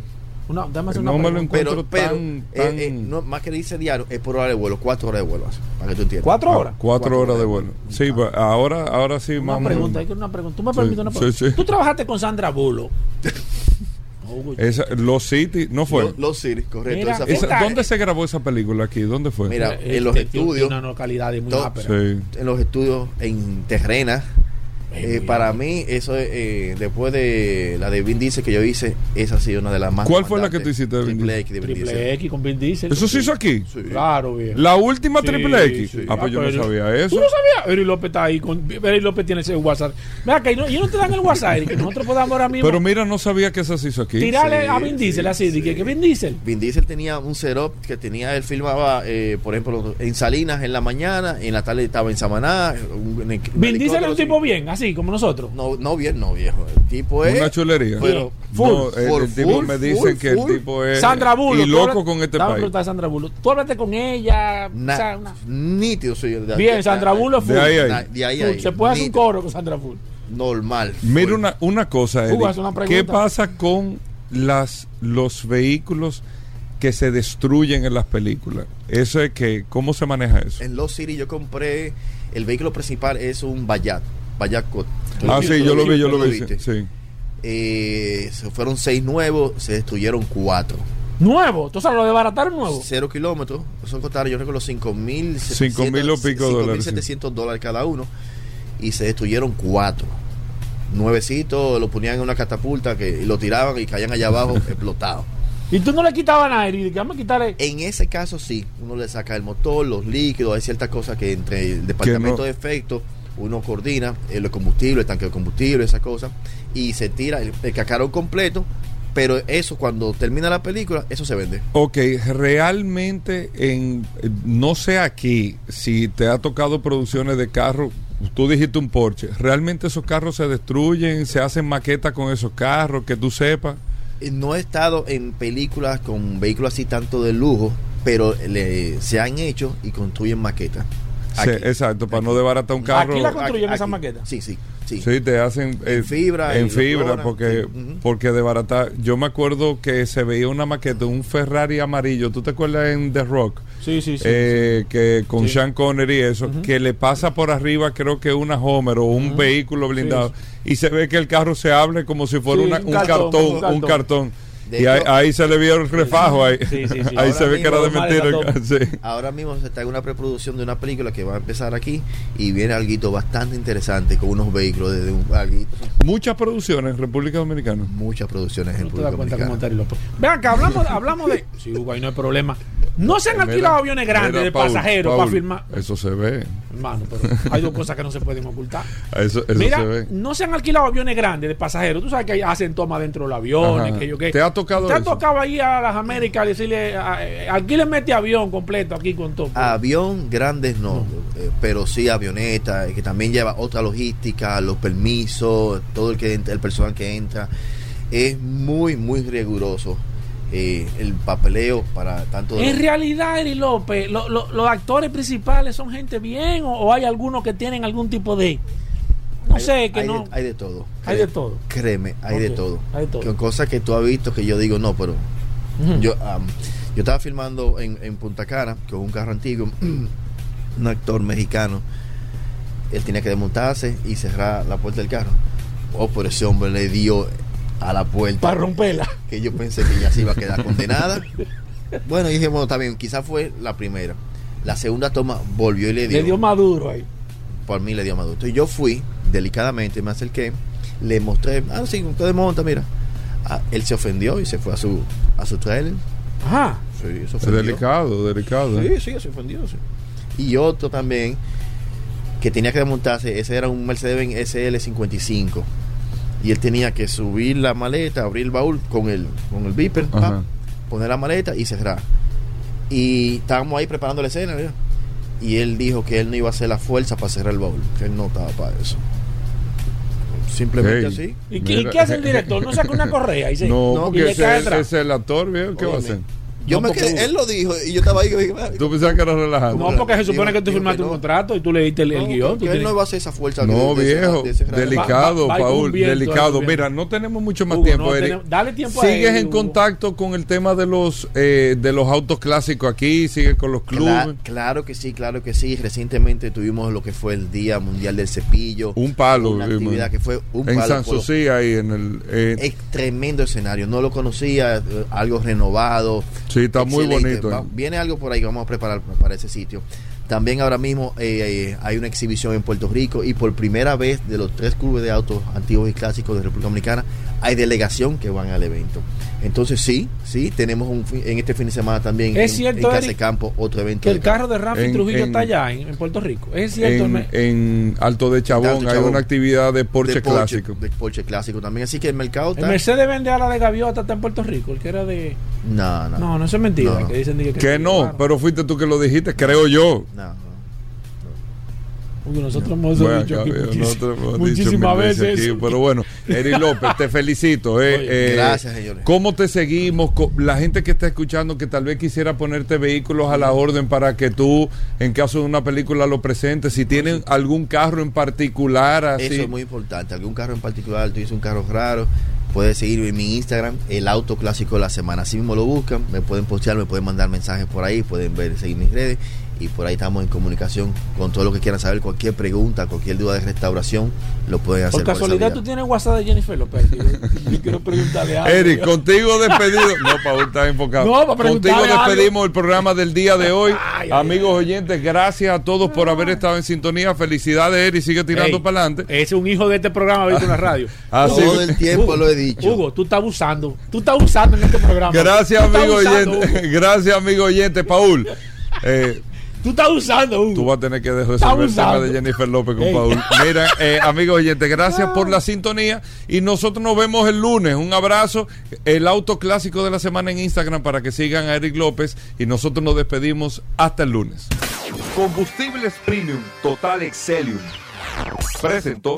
Speaker 3: Una, hacer
Speaker 2: No
Speaker 3: una
Speaker 2: me lo
Speaker 3: pregunta.
Speaker 2: encuentro
Speaker 17: Pero, pero
Speaker 2: tan-
Speaker 17: eh,
Speaker 2: tan-
Speaker 17: eh, no, más que dice diario, es por hora de vuelo, 4 horas de vuelo, para que tú entiendas.
Speaker 3: ¿Cuatro horas?
Speaker 2: Cuatro, horas de vuelo. Sí, pues, ahora, ahora sí,
Speaker 3: Una
Speaker 2: más
Speaker 3: pregunta, hay que una pregunta. ¿Tú me
Speaker 2: Sí,
Speaker 3: permites una pregunta?
Speaker 2: sí.
Speaker 3: Tú trabajaste con Sandra Bullock. Hugo,
Speaker 2: Esa, Los City, ¿no fue?
Speaker 17: Los, los Cities, correcto.
Speaker 3: Mira,
Speaker 17: esa
Speaker 3: esa-
Speaker 2: ¿Dónde se grabó esa película aquí? ¿Dónde fue?
Speaker 17: Mira,
Speaker 3: eh,
Speaker 17: en los
Speaker 3: este
Speaker 17: estudios,
Speaker 3: una localidad muy.
Speaker 2: Sí.
Speaker 17: en los estudios en Terrena. Eh, para mí, eso es, eh, después de la de Vin Diesel que yo hice, esa ha sido una de las más.
Speaker 2: ¿Cuál fue la que tú hiciste de Vin
Speaker 17: Triple
Speaker 2: Diesel?
Speaker 17: X de Vin Diesel.
Speaker 3: Triple X con Vin Diesel.
Speaker 2: ¿Eso se hizo aquí?
Speaker 17: Sí.
Speaker 3: Claro, bien.
Speaker 2: ¿La última
Speaker 3: Sí,
Speaker 2: Triple X?
Speaker 3: sí.
Speaker 2: Ah, pues yo no
Speaker 3: pero-
Speaker 2: sabía eso.
Speaker 3: ¿Tú no sabías? Eri López está ahí. Con, Eri López tiene ese WhatsApp. Mira, que no, y no te dan el WhatsApp, Eri, que nosotros podamos ahora mismo
Speaker 2: Pero mira, no sabía que eso se hizo aquí.
Speaker 3: tirarle
Speaker 17: Sí,
Speaker 3: a Vin Diesel
Speaker 17: sí,
Speaker 3: así. de que,
Speaker 17: sí.
Speaker 3: que Vin Diesel.
Speaker 17: Vin Diesel tenía un setup que tenía, él filmaba, eh, por ejemplo, en Salinas en la mañana, en la tarde estaba en Samaná. un- en el- un
Speaker 3: Vin Diesel es
Speaker 17: helicóptero,
Speaker 3: un
Speaker 17: sí.
Speaker 3: tipo bien, así como nosotros.
Speaker 17: No, no bien, no viejo. El tipo es.
Speaker 2: Una chulería.
Speaker 17: Pero,
Speaker 3: Full,
Speaker 2: no, el,
Speaker 17: full,
Speaker 2: el tipo
Speaker 17: full,
Speaker 2: me dice
Speaker 17: full,
Speaker 2: que el tipo es
Speaker 3: Sandra Bullock.
Speaker 2: y loco con este
Speaker 3: Dame
Speaker 2: país.
Speaker 3: a Sandra Bullock. Tú hablaste con ella.
Speaker 17: na-
Speaker 3: o sea, una-
Speaker 17: nítido soy yo. de-
Speaker 3: Bien, Sandra Bullock
Speaker 2: De
Speaker 3: full.
Speaker 2: ahí, ahí.
Speaker 17: na- de ahí,
Speaker 3: Full.
Speaker 17: ahí.
Speaker 3: Se puede hacer un coro con Sandra Full.
Speaker 17: Normal.
Speaker 2: Mira una, una cosa, Eric.
Speaker 3: una pregunta.
Speaker 2: ¿Qué pasa con las los vehículos que se destruyen en las películas? Eso es que, ¿cómo se maneja eso?
Speaker 17: En Los City yo compré. El vehículo principal es un Bayat. Bayat Cot.
Speaker 2: Ah, sí, yo lo vi, yo lo vi.
Speaker 17: viste?
Speaker 2: Sí.
Speaker 17: Eh, se fueron seis nuevos, se destruyeron cuatro.
Speaker 3: Nuevo. ¿Tú sabes lo de baratar nuevo?
Speaker 17: Cero kilómetros. Eso costaron, yo recuerdo, cinco mil.
Speaker 2: Cinco mil o pico dólares, sí.
Speaker 17: 700 dólares cada uno. Y se destruyeron cuatro. Nuevecitos, lo ponían en una catapulta que lo tiraban y caían allá abajo explotados.
Speaker 3: Y tú no le Eri. que Vamos a quitarle.
Speaker 17: En ese caso sí, uno le saca el motor, los líquidos, hay ciertas cosas que entre el departamento
Speaker 2: no-
Speaker 17: de efectos uno coordina el combustible, el tanque de combustible, esas cosas, y se tira el, el cacarón completo, pero eso cuando termina la película, eso se vende.
Speaker 2: Ok, realmente en no sé aquí si te ha tocado producciones de carros, tú dijiste un Porsche, realmente esos carros se destruyen, se hacen maquetas con esos carros, que tú sepas.
Speaker 17: Eh, No he estado en películas con vehículos así tanto de lujo, pero le- se han hecho y construyen maquetas.
Speaker 2: Sí, exacto, para no desbaratar un carro.
Speaker 3: ¿Aquí la construyen
Speaker 17: Aquí-
Speaker 3: esa
Speaker 17: aquí.
Speaker 3: maqueta?
Speaker 17: Sí, sí, sí.
Speaker 2: Sí, te hacen eh,
Speaker 17: fibra y
Speaker 2: En fibra, porque,
Speaker 17: sí,
Speaker 2: porque de barata. Yo me acuerdo que se veía una maqueta, un Ferrari amarillo. ¿Tú te acuerdas en The Rock?
Speaker 3: Sí, sí, sí.
Speaker 2: Eh, que con
Speaker 3: Sí.
Speaker 2: Sean Connery y eso, que le pasa por arriba, creo que una Homer o un vehículo blindado, y se ve que el carro se abre como si fuera
Speaker 3: Sí,
Speaker 2: una-
Speaker 3: un
Speaker 2: un,
Speaker 3: cartón,
Speaker 2: cartón,
Speaker 3: un
Speaker 2: un
Speaker 3: cartón.
Speaker 17: De
Speaker 2: y ahí,
Speaker 17: hecho-
Speaker 2: ahí se le vio el refajo. Ahí,
Speaker 3: Sí, sí, sí.
Speaker 2: ahí
Speaker 17: Ahora
Speaker 2: se ve que era de
Speaker 17: mismo-
Speaker 2: mentira. Sí.
Speaker 17: Ahora mismo se está en una preproducción de una película que va a empezar aquí y viene algo bastante interesante con unos vehículos desde un alguito.
Speaker 2: Muchas producciones en República Dominicana.
Speaker 17: Muchas producciones en República Dominicana.
Speaker 3: Ven acá, hablamos, hablamos de. Sí, Hugo, ahí no hay problema. No se han
Speaker 2: Mira,
Speaker 3: alquilado aviones grandes
Speaker 2: mira,
Speaker 3: de
Speaker 2: Paul,
Speaker 3: pasajeros
Speaker 2: Paul,
Speaker 3: para filmar.
Speaker 2: Eso se ve.
Speaker 3: Hermano, pero hay dos cosas que no se pueden ocultar.
Speaker 2: Eso, eso
Speaker 3: Mira,
Speaker 2: se ve.
Speaker 3: no se han alquilado aviones grandes de pasajeros. Tú sabes que hacen toma dentro del avión.
Speaker 2: Ajá.
Speaker 3: Que yo, que,
Speaker 2: ¿Te ha tocado
Speaker 3: ¿Te ha tocado ahí a las Américas decirle, a- alquílenme este avión completo aquí con todo?
Speaker 17: Avión grandes no, eh, pero sí avioneta, eh, que también lleva otra logística, los permisos, todo el que el personal que entra. Es muy, muy riguroso eh, el papeleo para tanto de
Speaker 3: En
Speaker 17: los-
Speaker 3: realidad, Eri López, lo- lo- los actores principales son gente bien o, o hay algunos que tienen algún tipo de... No
Speaker 17: hay-
Speaker 3: sé, que
Speaker 17: hay
Speaker 3: no...
Speaker 17: De, hay de todo.
Speaker 3: Hay de todo.
Speaker 17: Créeme, hay de todo.
Speaker 3: hay de todo.
Speaker 17: Con cosas que tú has visto que yo digo, no, pero yo, am, yo estaba filmando en, en Punta Cana con un carro antiguo, un actor mexicano. Él tenía que desmontarse y cerrar la puerta del carro. Oh, pero ese hombre le dio a la puerta.
Speaker 3: Para romperla.
Speaker 17: Que yo pensé que ya se iba a quedar condenada. Bueno, dije, bueno, está bien, quizás fue la primera. La segunda toma volvió y le dio.
Speaker 3: Le dio maduro ahí.
Speaker 17: Por mí le dio maduro. Entonces yo fui, delicadamente, me acerqué, le mostré, ah, sí, usted desmonta, mira. Ah, él se ofendió y se fue a su, a su trailer.
Speaker 3: Ajá.
Speaker 17: Sí, se ofendió.
Speaker 2: delicado, delicado. ¿eh?
Speaker 17: Sí, sí, se ofendió. sí. Y otro también que tenía que desmontarse, ese era un Mercedes-Benz SL55. Y él tenía que subir la maleta, abrir el baúl con el, con el beeper, poner la maleta y cerrar. Y estábamos ahí preparando la escena, ¿verdad? Y él dijo que él no iba a hacer la fuerza para cerrar el baúl, que él no estaba para eso. Simplemente así.
Speaker 3: ¿Y qué, y qué hace el director? ¿No saca una correa y se,
Speaker 2: No,
Speaker 3: y
Speaker 2: porque
Speaker 3: le
Speaker 2: ese, ese es el actor. ¿Qué va a hacer?
Speaker 17: Yo
Speaker 3: No,
Speaker 17: me quedé, él lo dijo y yo estaba ahí. que dije,
Speaker 2: Tú pensabas que era relajando.
Speaker 3: No, porque se supone que tú firmaste
Speaker 17: que
Speaker 3: un contrato y tú leíste el, el
Speaker 17: No,
Speaker 3: guion. tú
Speaker 17: él
Speaker 3: tienes-
Speaker 17: no va a hacer esa fuerza.
Speaker 2: No,
Speaker 17: de- de ese-
Speaker 2: viejo,
Speaker 17: de ese grado.
Speaker 2: delicado,
Speaker 3: Va- va-
Speaker 2: Paul,
Speaker 3: viento,
Speaker 2: delicado. Mira, no tenemos mucho más
Speaker 3: Hugo,
Speaker 2: tiempo,
Speaker 3: no
Speaker 2: Eric.
Speaker 3: tenemos- dale tiempo a
Speaker 2: ¿Sigues
Speaker 3: él,
Speaker 2: en
Speaker 3: Hugo.
Speaker 2: contacto con el tema de los eh, de los autos clásicos aquí? ¿Sigues con los clubes?
Speaker 17: Cla- claro que sí, claro que sí. Recientemente tuvimos lo que fue el Día Mundial del Cepillo.
Speaker 2: Un palo,
Speaker 17: Una
Speaker 2: eh,
Speaker 17: actividad
Speaker 2: man.
Speaker 17: que fue un
Speaker 2: en
Speaker 17: palo.
Speaker 2: San Susi, ahí en el... eh,
Speaker 17: Es tremendo escenario. No lo conocía, eh, algo renovado.
Speaker 2: Sí, está muy bonito,
Speaker 17: Va-
Speaker 2: eh.
Speaker 17: viene algo por ahí que vamos a preparar para ese sitio. También ahora mismo eh, eh, hay una exhibición en Puerto Rico y por primera vez de los tres clubes de autos antiguos y clásicos de República Dominicana hay delegación que van al evento. Entonces sí, sí, tenemos un fin- en este fin de semana también
Speaker 3: Es
Speaker 17: en,
Speaker 3: cierto,
Speaker 17: en Casa
Speaker 3: Eric,
Speaker 17: Campo otro evento.
Speaker 3: Que el
Speaker 17: carro.
Speaker 3: de Rafi
Speaker 2: En-
Speaker 3: Trujillo
Speaker 2: en-
Speaker 3: está allá en, en Puerto Rico. Es cierto.
Speaker 2: en, Alto de Chabón
Speaker 17: Alto de
Speaker 2: hay una actividad de Porsche,
Speaker 17: de Porsche
Speaker 2: clásico.
Speaker 17: De Porsche clásico también. Así que el mercado
Speaker 3: el
Speaker 17: está.
Speaker 3: Mercedes vende a la de Gaviota está en Puerto Rico. El que era de.
Speaker 17: No, no.
Speaker 3: No, no, eso es mentira.
Speaker 17: No, no.
Speaker 3: Que dicen que,
Speaker 2: Que no, pero fuiste tú que lo dijiste, creo yo.
Speaker 17: No,
Speaker 3: Uy, nosotros hemos
Speaker 2: Bueno,
Speaker 3: dicho aquí
Speaker 2: cabrón, nosotros hemos dicho
Speaker 3: muchísimas
Speaker 2: mil
Speaker 3: veces.
Speaker 2: aquí, pero bueno, Eri López, te felicito. eh,
Speaker 17: Oye,
Speaker 2: eh,
Speaker 17: gracias, señores.
Speaker 2: ¿Cómo te seguimos? La gente que está escuchando que tal vez quisiera ponerte vehículos a la orden para que tú, en caso de una película, lo presentes. Si tienen algún carro en particular, así.
Speaker 17: Eso es muy importante. Algún carro en particular, tú dices un carro raro, puedes seguirme en mi Instagram, el auto clásico de la semana. Así mismo lo buscan, me pueden postear, me pueden mandar mensajes por ahí, pueden ver, seguir mis redes y por ahí estamos en comunicación con todo lo que quieran saber, cualquier pregunta, cualquier duda de restauración, lo pueden hacer.
Speaker 3: Por casualidad tú tienes WhatsApp de Jennifer López. Yo, quiero preguntarle algo.
Speaker 2: Eric, contigo despedido. No, Paul está enfocado.
Speaker 3: No, para
Speaker 2: contigo despedimos el programa del día de hoy.
Speaker 3: Ay, ay,
Speaker 2: Amigos oyentes, gracias a todos por haber estado en sintonía. Felicidades, Eric. Sigue tirando para adelante.
Speaker 3: Ese es un hijo de este programa, viste en la radio.
Speaker 2: Así
Speaker 17: Todo el tiempo
Speaker 3: Hugo,
Speaker 17: lo he dicho.
Speaker 3: Hugo, tú estás abusando. Tú estás abusando en este programa.
Speaker 2: Gracias, amigo
Speaker 3: abusando,
Speaker 2: oyente.
Speaker 3: Hugo.
Speaker 2: Gracias, amigo oyente. Paul. Eh,
Speaker 3: Tú estás usando, Hugo.
Speaker 2: Tú vas a tener que resolver el tema
Speaker 3: abusando.
Speaker 2: de Jennifer López con
Speaker 3: Ey.
Speaker 2: Paul. Mira, eh, amigos oyentes, gracias por la sintonía y nosotros nos vemos el lunes. Un abrazo. El auto clásico de la semana en Instagram para que sigan a Eric López y nosotros nos despedimos hasta el lunes.
Speaker 18: Combustibles Premium Total Excelium. Presentó.